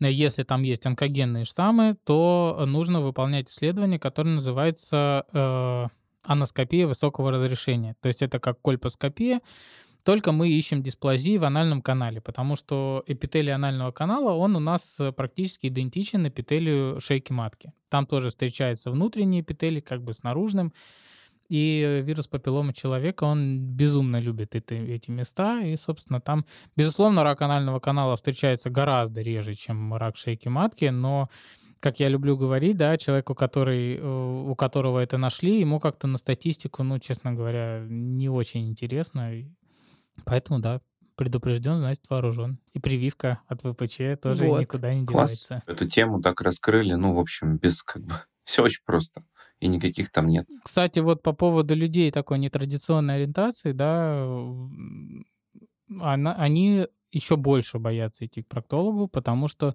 Если там есть онкогенные штаммы, то нужно выполнять исследование, которое называется э, аноскопия высокого разрешения. То есть это как кольпоскопия, только мы ищем дисплазии в анальном канале, потому что эпителий анального канала, он у нас э, практически идентичен эпителию шейки матки. Там тоже встречается внутренний эпителий, как бы с наружным. И вирус папиллома человека, он безумно любит это, эти места. И, собственно, там, безусловно, рак анального канала встречается гораздо реже, чем рак шейки матки, но как я люблю говорить, да, человеку, который, э, у которого это нашли, ему как-то на статистику, ну, честно говоря, не очень интересно. Поэтому, да, предупрежден, значит вооружен. И прививка от ВПЧ тоже вот. никуда не Класс. девается. Эту тему так раскрыли, ну, в общем, без как бы... Все очень просто. И никаких там нет. Кстати, вот по поводу людей такой нетрадиционной ориентации, да, она, они еще больше боятся идти к проктологу, потому что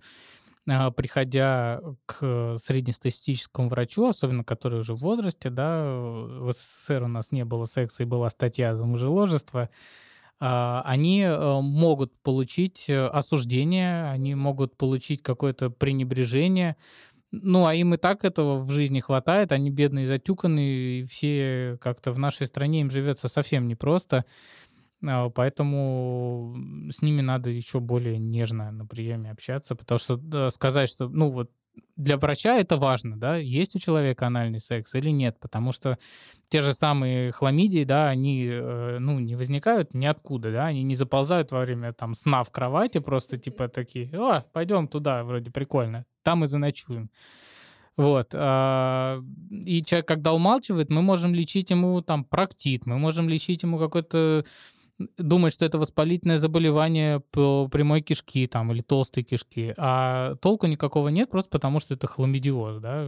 а, приходя к среднестатистическому врачу, особенно который уже в возрасте, да, в СССР у нас не было секса и была статья за мужеложество, они э, могут получить э, осуждение, они могут получить какое-то пренебрежение, ну, а им и так этого в жизни хватает, они бедные, затюканные, и все как-то в нашей стране им живется совсем непросто. А, поэтому с ними надо еще более нежно на приеме общаться, потому что сказать, что, ну вот, для врача это важно, да, есть у человека анальный секс или нет, потому что те же самые хламидии, да, они, э, ну, не возникают ниоткуда, да, они не заползают во время, там, сна в кровати, просто, типа, такие, о, пойдем туда, вроде прикольно, там и заночуем. Вот. А, и человек, когда умалчивает, мы можем лечить ему там проктит, мы можем лечить ему какой-то думать, что это воспалительное заболевание по прямой кишки там, или толстой кишки, а толку никакого нет, просто потому что это хламидиоз, да,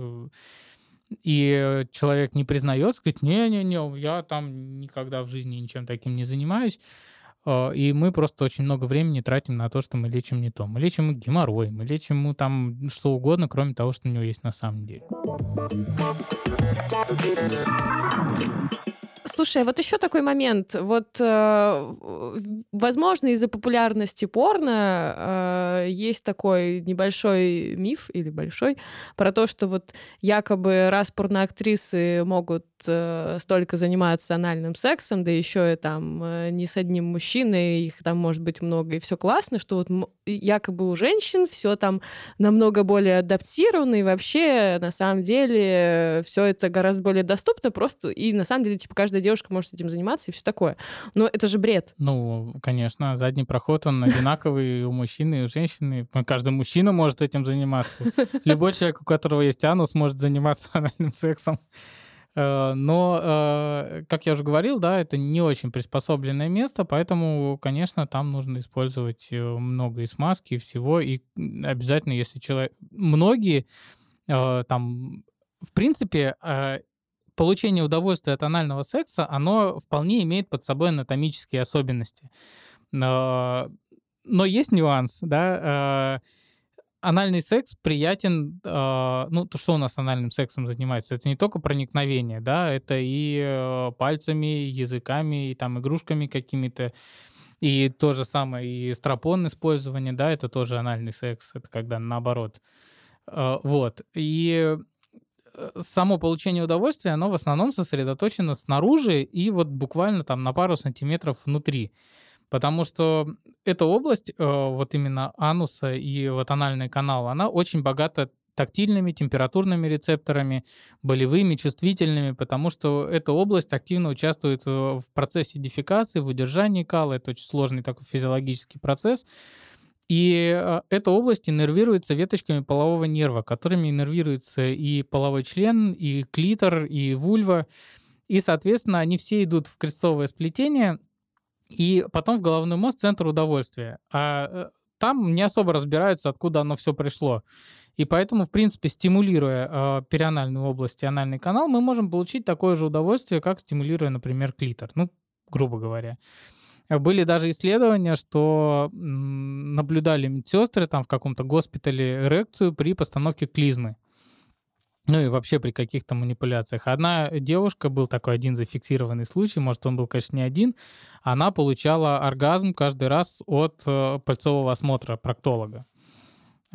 и человек не признается, говорит, не-не-не, я там никогда в жизни ничем таким не занимаюсь, а, и мы просто очень много времени тратим на то, что мы лечим не то. Мы лечим геморрой, мы лечим ему там что угодно, кроме того, что у него есть на самом деле. Слушай, а вот еще такой момент. Вот, э, возможно, из-за популярности порно э, есть такой небольшой миф или большой про то, что вот якобы раз порноактрисы могут э, столько заниматься анальным сексом, да еще и там э, не с одним мужчиной, их там может быть много, и все классно, что вот якобы у женщин все там намного более адаптировано, и вообще на самом деле все это гораздо более доступно, просто и на самом деле типа каждая девушка может этим заниматься и все такое. Но это же бред. Ну, конечно, задний проход, он одинаковый у мужчины и у женщины. Каждый мужчина может этим заниматься. Любой человек, у которого есть анус, может заниматься анальным сексом. Э, но, э, как я уже говорил, да, это не очень приспособленное место, поэтому, конечно, там нужно использовать э, много и смазки, и всего. И обязательно, если человек... Многие там, в принципе, получение удовольствия от анального секса, оно вполне имеет под собой анатомические особенности. Но, но есть нюанс, да, э, анальный секс приятен, э, ну, то, что у нас анальным сексом занимается, это не только проникновение, да, это и э, пальцами, языками, и там игрушками какими-то, и то же самое, и стропон использование, да, это тоже анальный секс, это когда наоборот. Э, вот, и само получение удовольствия, оно в основном сосредоточено снаружи и вот буквально там на пару сантиметров внутри. Потому что эта область, э, вот именно ануса и вот анальный канал, она очень богата тактильными, температурными рецепторами, болевыми, чувствительными, потому что эта область активно участвует в процессе дефекации, в удержании кала. Это очень сложный такой физиологический процесс. И э, эта область иннервируется веточками полового нерва, которыми иннервируется и половой член, и клитор, и вульва. И, соответственно, они все идут в крестцовое сплетение, и потом в головной мозг центр удовольствия. А э, там не особо разбираются, откуда оно все пришло. И поэтому, в принципе, стимулируя э, перианальную область и анальный канал, мы можем получить такое же удовольствие, как стимулируя, например, клитор. Ну, грубо говоря. Были даже исследования, что наблюдали медсестры там в каком-то госпитале эрекцию при постановке клизмы. Ну и вообще при каких-то манипуляциях. Одна девушка, был такой один зафиксированный случай, может, он был, конечно, не один, она получала оргазм каждый раз от э, пальцового осмотра проктолога.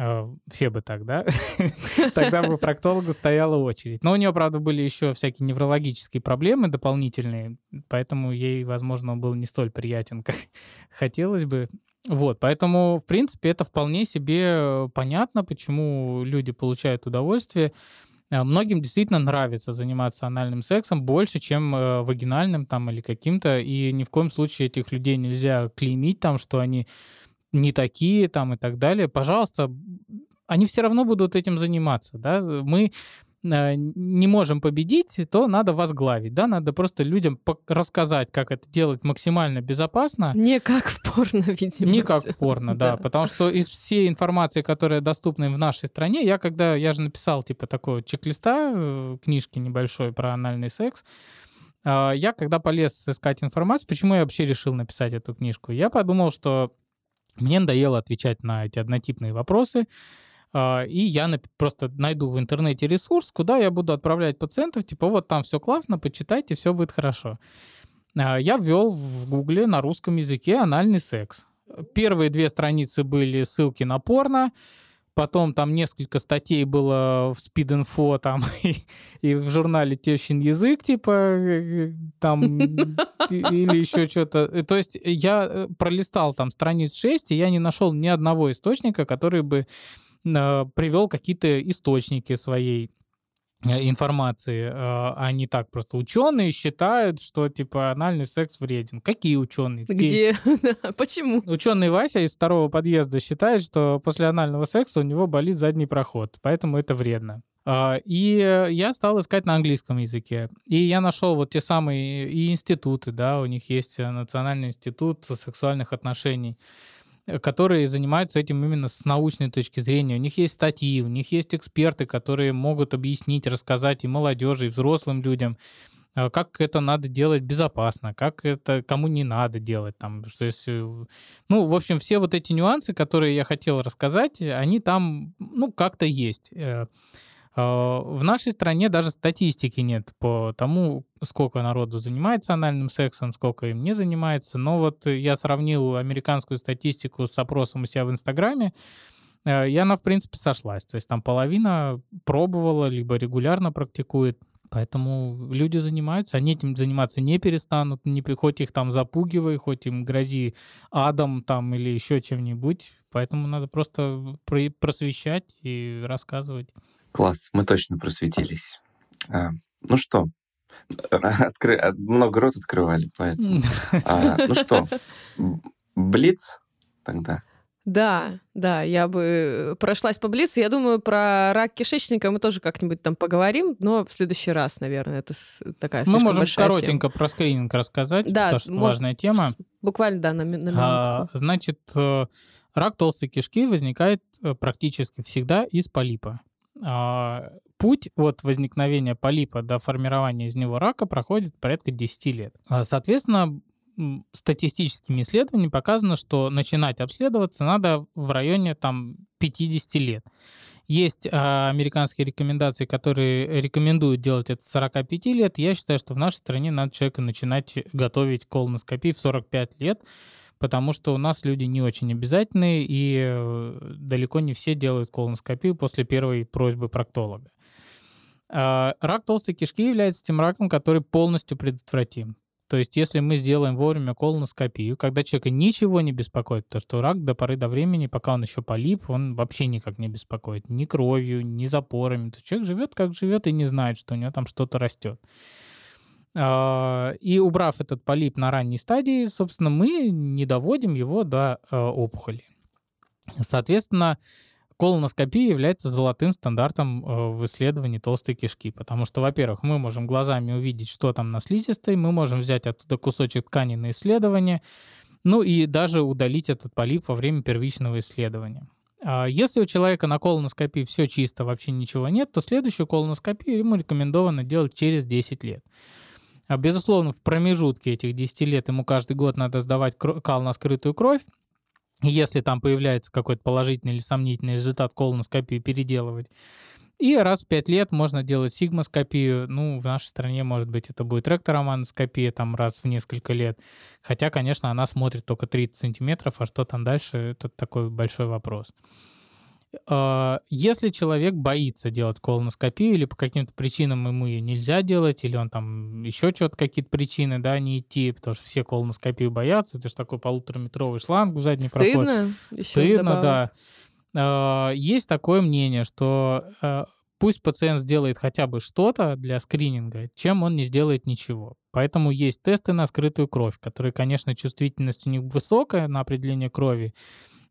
Э, все бы так, да? Тогда бы проктологу стояла очередь. Но у нее, правда, были еще всякие неврологические проблемы дополнительные, поэтому ей, возможно, он был не столь приятен, как хотелось бы. Вот, поэтому, в принципе, это вполне себе понятно, почему люди получают удовольствие. Э, многим действительно нравится заниматься анальным сексом больше, чем э, вагинальным там или каким-то, и ни в коем случае этих людей нельзя клеймить там, что они не такие там и так далее. Пожалуйста, они все равно будут этим заниматься, да. Мы э, не можем победить, то надо возглавить, да, надо просто людям рассказать, как это делать максимально безопасно. Не как в порно, видимо. Не как в порно, да, потому что из всей информации, которая доступна в нашей стране, я когда, я же написал типа такого чек-листа, э, книжки небольшой про анальный секс, а, я когда полез искать информацию, почему я вообще решил написать эту книжку? Я подумал, что мне надоело отвечать на эти однотипные вопросы, а, и я просто найду в интернете ресурс, куда я буду отправлять пациентов, типа вот там все классно, почитайте, все будет хорошо. А, я ввел в Гугле на русском языке анальный секс. Первые две страницы были ссылки на порно, потом там несколько статей было в Speed.info там и, и в журнале Тещин язык, типа, э, там, или еще что-то. Э, то есть я э, пролистал там страниц 6, и я не нашел ни одного источника, который бы Э, привел какие-то источники своей э, информации, а не так просто. Ученые считают, что типа анальный секс вреден. Какие ученые? Где? Почему? Ученый Вася из второго подъезда считает, что после анального секса у него болит задний проход, поэтому это вредно. А, и я стал искать на английском языке. И я нашел вот те самые и институты, да, у них есть Национальный институт сексуальных отношений Э, которые занимаются этим именно с научной точки зрения. У них есть статьи, у них есть эксперты, которые могут объяснить, рассказать и молодежи, и взрослым людям, э, как это надо делать безопасно, как это кому не надо делать, там, что если... Ну, в общем, все вот эти нюансы, которые я хотел рассказать, они там, ну, как-то есть. Э, а, в нашей стране даже статистики нет по тому, сколько народу занимается анальным сексом, сколько им не занимается. Но вот я сравнил американскую статистику с опросом у себя в Инстаграме, э, и она, в принципе, сошлась. То есть там половина пробовала, либо регулярно практикует. Поэтому люди занимаются, они этим заниматься не перестанут, не, хоть их там запугивай, хоть им грози адом там или еще чем-нибудь. Поэтому надо просто просвещать и рассказывать. Класс, мы точно просветились. А, ну что, откры... А, много рот открывали, поэтому. А, ну что, Блиц тогда? Да, да, я бы прошлась по Блицу. Я думаю, про рак кишечника мы тоже как-нибудь там поговорим, но в следующий раз, наверное, это такая Мы можем коротенько тема. про скрининг рассказать, да, потому что может, важная тема. Буквально, да, на, на минутку. А, значит, э, рак толстой кишки возникает э, практически всегда из полипа. А, путь от возникновения полипа до формирования из него рака проходит порядка 10 лет. А, соответственно, статистическими исследованиями показано, что начинать обследоваться надо в районе там 50 лет. Есть а, американские рекомендации, которые рекомендуют делать это с 45 лет. Я считаю, что в нашей стране надо человека начинать готовить колоноскопию в 45 лет, потому что у нас люди не очень обязательные, и э, далеко не все делают колоноскопию после первой просьбы проктолога. А, рак толстой кишки является тем раком, который полностью предотвратим. То есть, если мы сделаем вовремя колоноскопию, когда человека ничего не беспокоит, то что рак до поры до времени, пока он еще полип, он вообще никак не беспокоит. Ни кровью, ни запорами. То человек живет, как живет, и не знает, что у него там что-то растет. А, и убрав этот полип на ранней стадии, собственно, мы не доводим его до а, опухоли. Соответственно, колоноскопия является золотым стандартом э, в исследовании толстой кишки, потому что, во-первых, мы можем глазами увидеть, что там на слизистой, мы можем взять оттуда кусочек ткани на исследование, ну и даже удалить этот полип во время первичного исследования. А если у человека на колоноскопии все чисто, вообще ничего нет, то следующую колоноскопию ему рекомендовано делать через 10 лет. А, безусловно, в промежутке этих 10 лет ему каждый год надо сдавать кал на скрытую кровь, если там появляется какой-то положительный или сомнительный результат колоноскопии, переделывать. И раз в пять лет можно делать сигмоскопию. Ну, в нашей стране, может быть, это будет ректороманоскопия там раз в несколько лет. Хотя, конечно, она смотрит только 30 сантиметров, а что там дальше, это такой большой вопрос. А, если человек боится делать колоноскопию или по каким-то причинам ему ее нельзя делать, или он там еще что-то, какие-то причины, да, не идти, потому что все колоноскопию боятся, это же такой полутораметровый шланг в задний Стыдно проход. Стыдно, да. А, есть такое мнение, что а, пусть пациент сделает хотя бы что-то для скрининга, чем он не сделает ничего. Поэтому есть тесты на скрытую кровь, которые, конечно, чувствительность у них высокая на определение крови,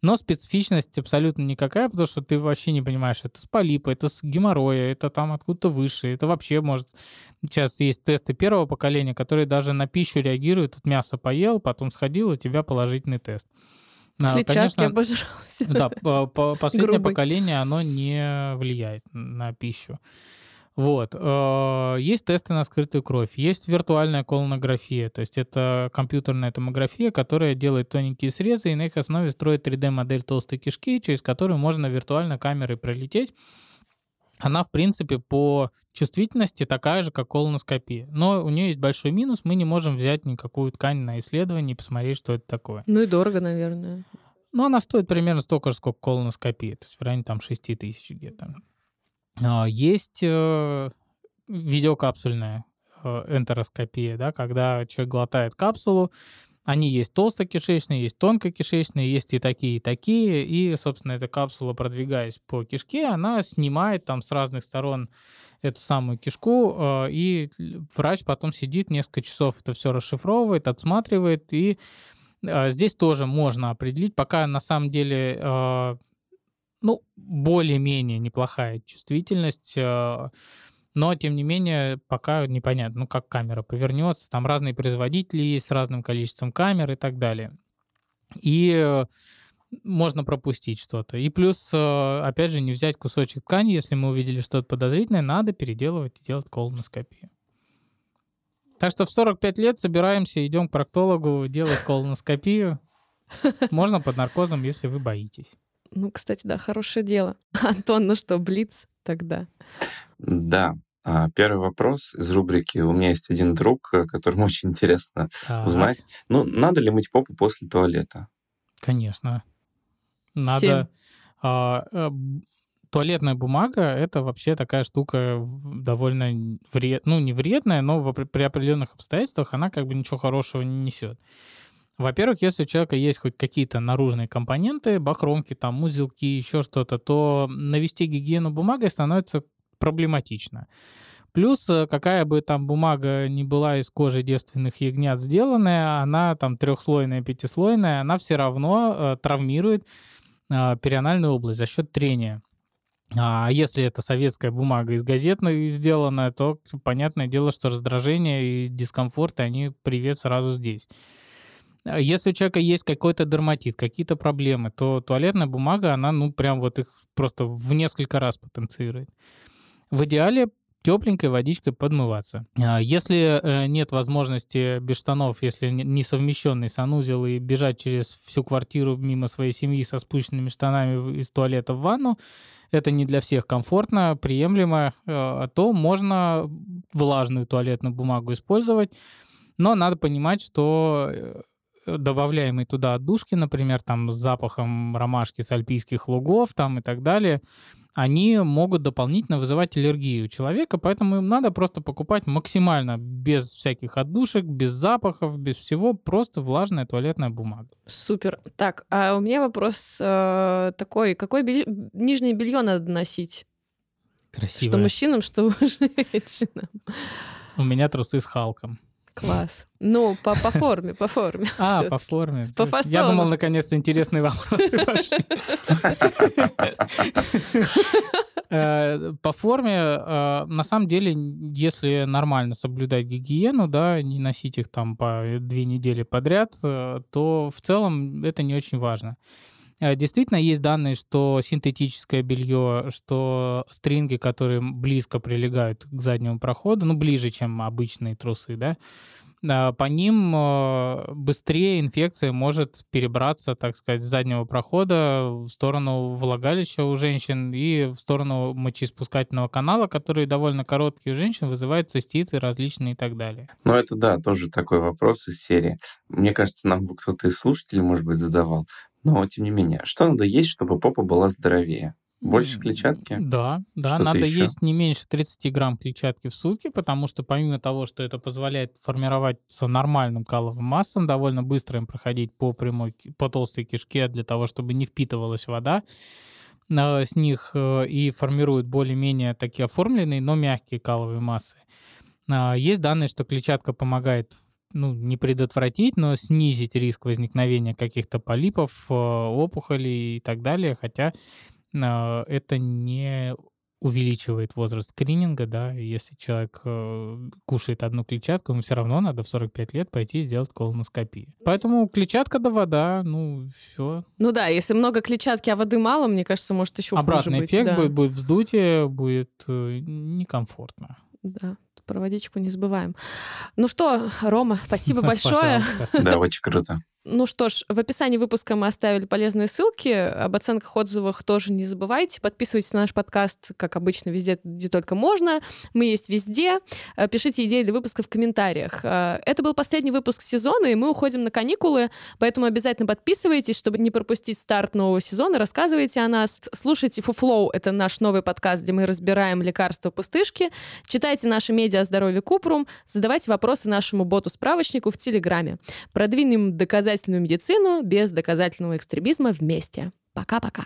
но специфичность абсолютно никакая, потому что ты вообще не понимаешь, это с полипа, это с геморроя, это там откуда-то выше, это вообще может... Сейчас есть тесты первого поколения, которые даже на пищу реагируют, от мяса поел, потом сходил, у тебя положительный тест. А, Клетчатки Конечно, обожрался. Да, последнее Грубый. поколение, оно не влияет на пищу. Вот. Э, есть тесты на скрытую кровь, есть виртуальная колонография, то есть это компьютерная томография, которая делает тоненькие срезы и на их основе строит 3D-модель толстой кишки, через которую можно виртуально камерой пролететь. Она, в принципе, по чувствительности такая же, как колоноскопия. Но у нее есть большой минус, мы не можем взять никакую ткань на исследование и посмотреть, что это такое. Ну и дорого, наверное. Ну, она стоит примерно столько же, сколько колоноскопия, то есть в районе там 6 тысяч где-то. А, есть э, видеокапсульная э, энтероскопия, да, когда человек глотает капсулу, они есть толстокишечные, есть тонкокишечные, есть и такие, и такие. И, собственно, эта капсула, продвигаясь по кишке, она снимает там с разных сторон эту самую кишку, э, и врач потом сидит несколько часов, это все расшифровывает, отсматривает, и здесь тоже можно определить, пока на самом деле ну, более-менее неплохая чувствительность, э, но, тем не менее, пока непонятно, ну, как камера повернется. Там разные производители есть с разным количеством камер и так далее. И э, можно пропустить что-то. И плюс, э, опять же, не взять кусочек ткани, если мы увидели что-то подозрительное, надо переделывать и делать колоноскопию. Так что в 45 лет собираемся, идем к проктологу делать колоноскопию. Можно под наркозом, если вы боитесь. Ну, кстати, да, хорошее дело. Антон, ну что, Блиц тогда? Да. А, первый вопрос из рубрики «У меня есть один друг, э, которому очень интересно так. узнать». Ну, надо ли мыть попу после туалета? Конечно. Надо... А, а, туалетная бумага — это вообще такая штука довольно вред... ну, не вредная, но при определенных обстоятельствах она как бы ничего хорошего не несет. Во-первых, если у человека есть хоть какие-то наружные компоненты, бахромки, там, узелки, еще что-то, то навести гигиену бумагой становится проблематично. Плюс, э, какая бы там бумага ни была из кожи девственных ягнят сделанная, она там трехслойная, пятислойная, она все равно э, травмирует э, перианальную область за счет трения. А если это советская бумага из газетной сделанная, то понятное дело, что раздражение и дискомфорт, они привет сразу здесь. А если у человека есть какой-то дерматит, какие-то проблемы, то туалетная бумага, она, ну, прям вот их просто в несколько раз потенцирует. В идеале тепленькой водичкой подмываться. А Если э, нет возможности без штанов, если не совмещенный санузел и бежать через всю квартиру мимо своей семьи со спущенными штанами из туалета в ванну, это не для всех комфортно, приемлемо, э, то можно влажную туалетную бумагу использовать, но надо понимать, что добавляемые туда отдушки, например, там с запахом ромашки с альпийских лугов там и так далее, они могут дополнительно вызывать аллергию у человека, поэтому им надо просто покупать максимально без всяких отдушек, без запахов, без всего, просто влажная туалетная бумага. Супер. Так, а у меня вопрос э, такой. Какое белье- нижнее белье надо носить? Красиво. Что мужчинам, что женщинам. У меня трусы с Халком. Класс. Ну, по, по форме, по форме. А, по форме. По Я фасону. думал, наконец-то интересные вопросы пошли. Э, По форме, э, на самом деле, если нормально соблюдать гигиену, да, не носить их там по две недели подряд, э, то в целом это не очень важно. Э, Действительно, есть данные, что синтетическое белье, что стринги, которые близко прилегают к заднему проходу, ну, ближе, чем обычные трусы, да, по ним э, быстрее инфекция может перебраться, так сказать, с заднего прохода в сторону влагалища у женщин и в сторону мочеиспускательного канала, который довольно короткий у женщин, вызывает циститы различные и так далее. Ну, это да, тоже такой вопрос из серии. Мне кажется, нам кто-то из слушателей, может быть, задавал. Но, тем не менее, что надо есть, чтобы попа была здоровее? Больше клетчатки? Да, да, Что-то надо ещё? есть не меньше 30 грамм клетчатки в сутки, потому что помимо того, что это позволяет формироваться нормальным каловым массам, довольно быстро им проходить по прямой, по толстой кишке для того, чтобы не впитывалась вода а, с них э, и формирует более-менее такие оформленные, но мягкие каловые массы. А, Есть данные, что клетчатка помогает ну, не предотвратить, но снизить риск возникновения каких-то полипов, э, опухолей и так далее, хотя это не увеличивает возраст скрининга, да, если человек э, кушает одну клетчатку, ему все равно надо в 45 лет пойти и сделать колоноскопию. Поэтому клетчатка да вода, ну, все. Ну да, если много клетчатки, а воды мало, мне кажется, может еще Обратный хуже быть. эффект да. будет, будет вздутие, будет э, некомфортно. Да, про водичку не забываем. Ну что, Рома, спасибо большое. Да, очень круто. Ну что ж, в описании выпуска мы оставили полезные ссылки. Об оценках, отзывах тоже не забывайте. Подписывайтесь на наш подкаст, как обычно, везде, где только можно. Мы есть везде. Э, Пишите идеи для выпуска в комментариях. Э, Это был последний выпуск сезона, и мы уходим на каникулы, поэтому обязательно подписывайтесь, чтобы не пропустить старт нового сезона. Рассказывайте о нас. Слушайте Фуфлоу, это наш новый подкаст, где мы разбираем лекарства пустышки. Читайте наши медиа о здоровье Купрум. Задавайте вопросы нашему боту-справочнику в Телеграме. Продвинем доказательную медицину без доказательного экстремизма вместе. Пока-пока.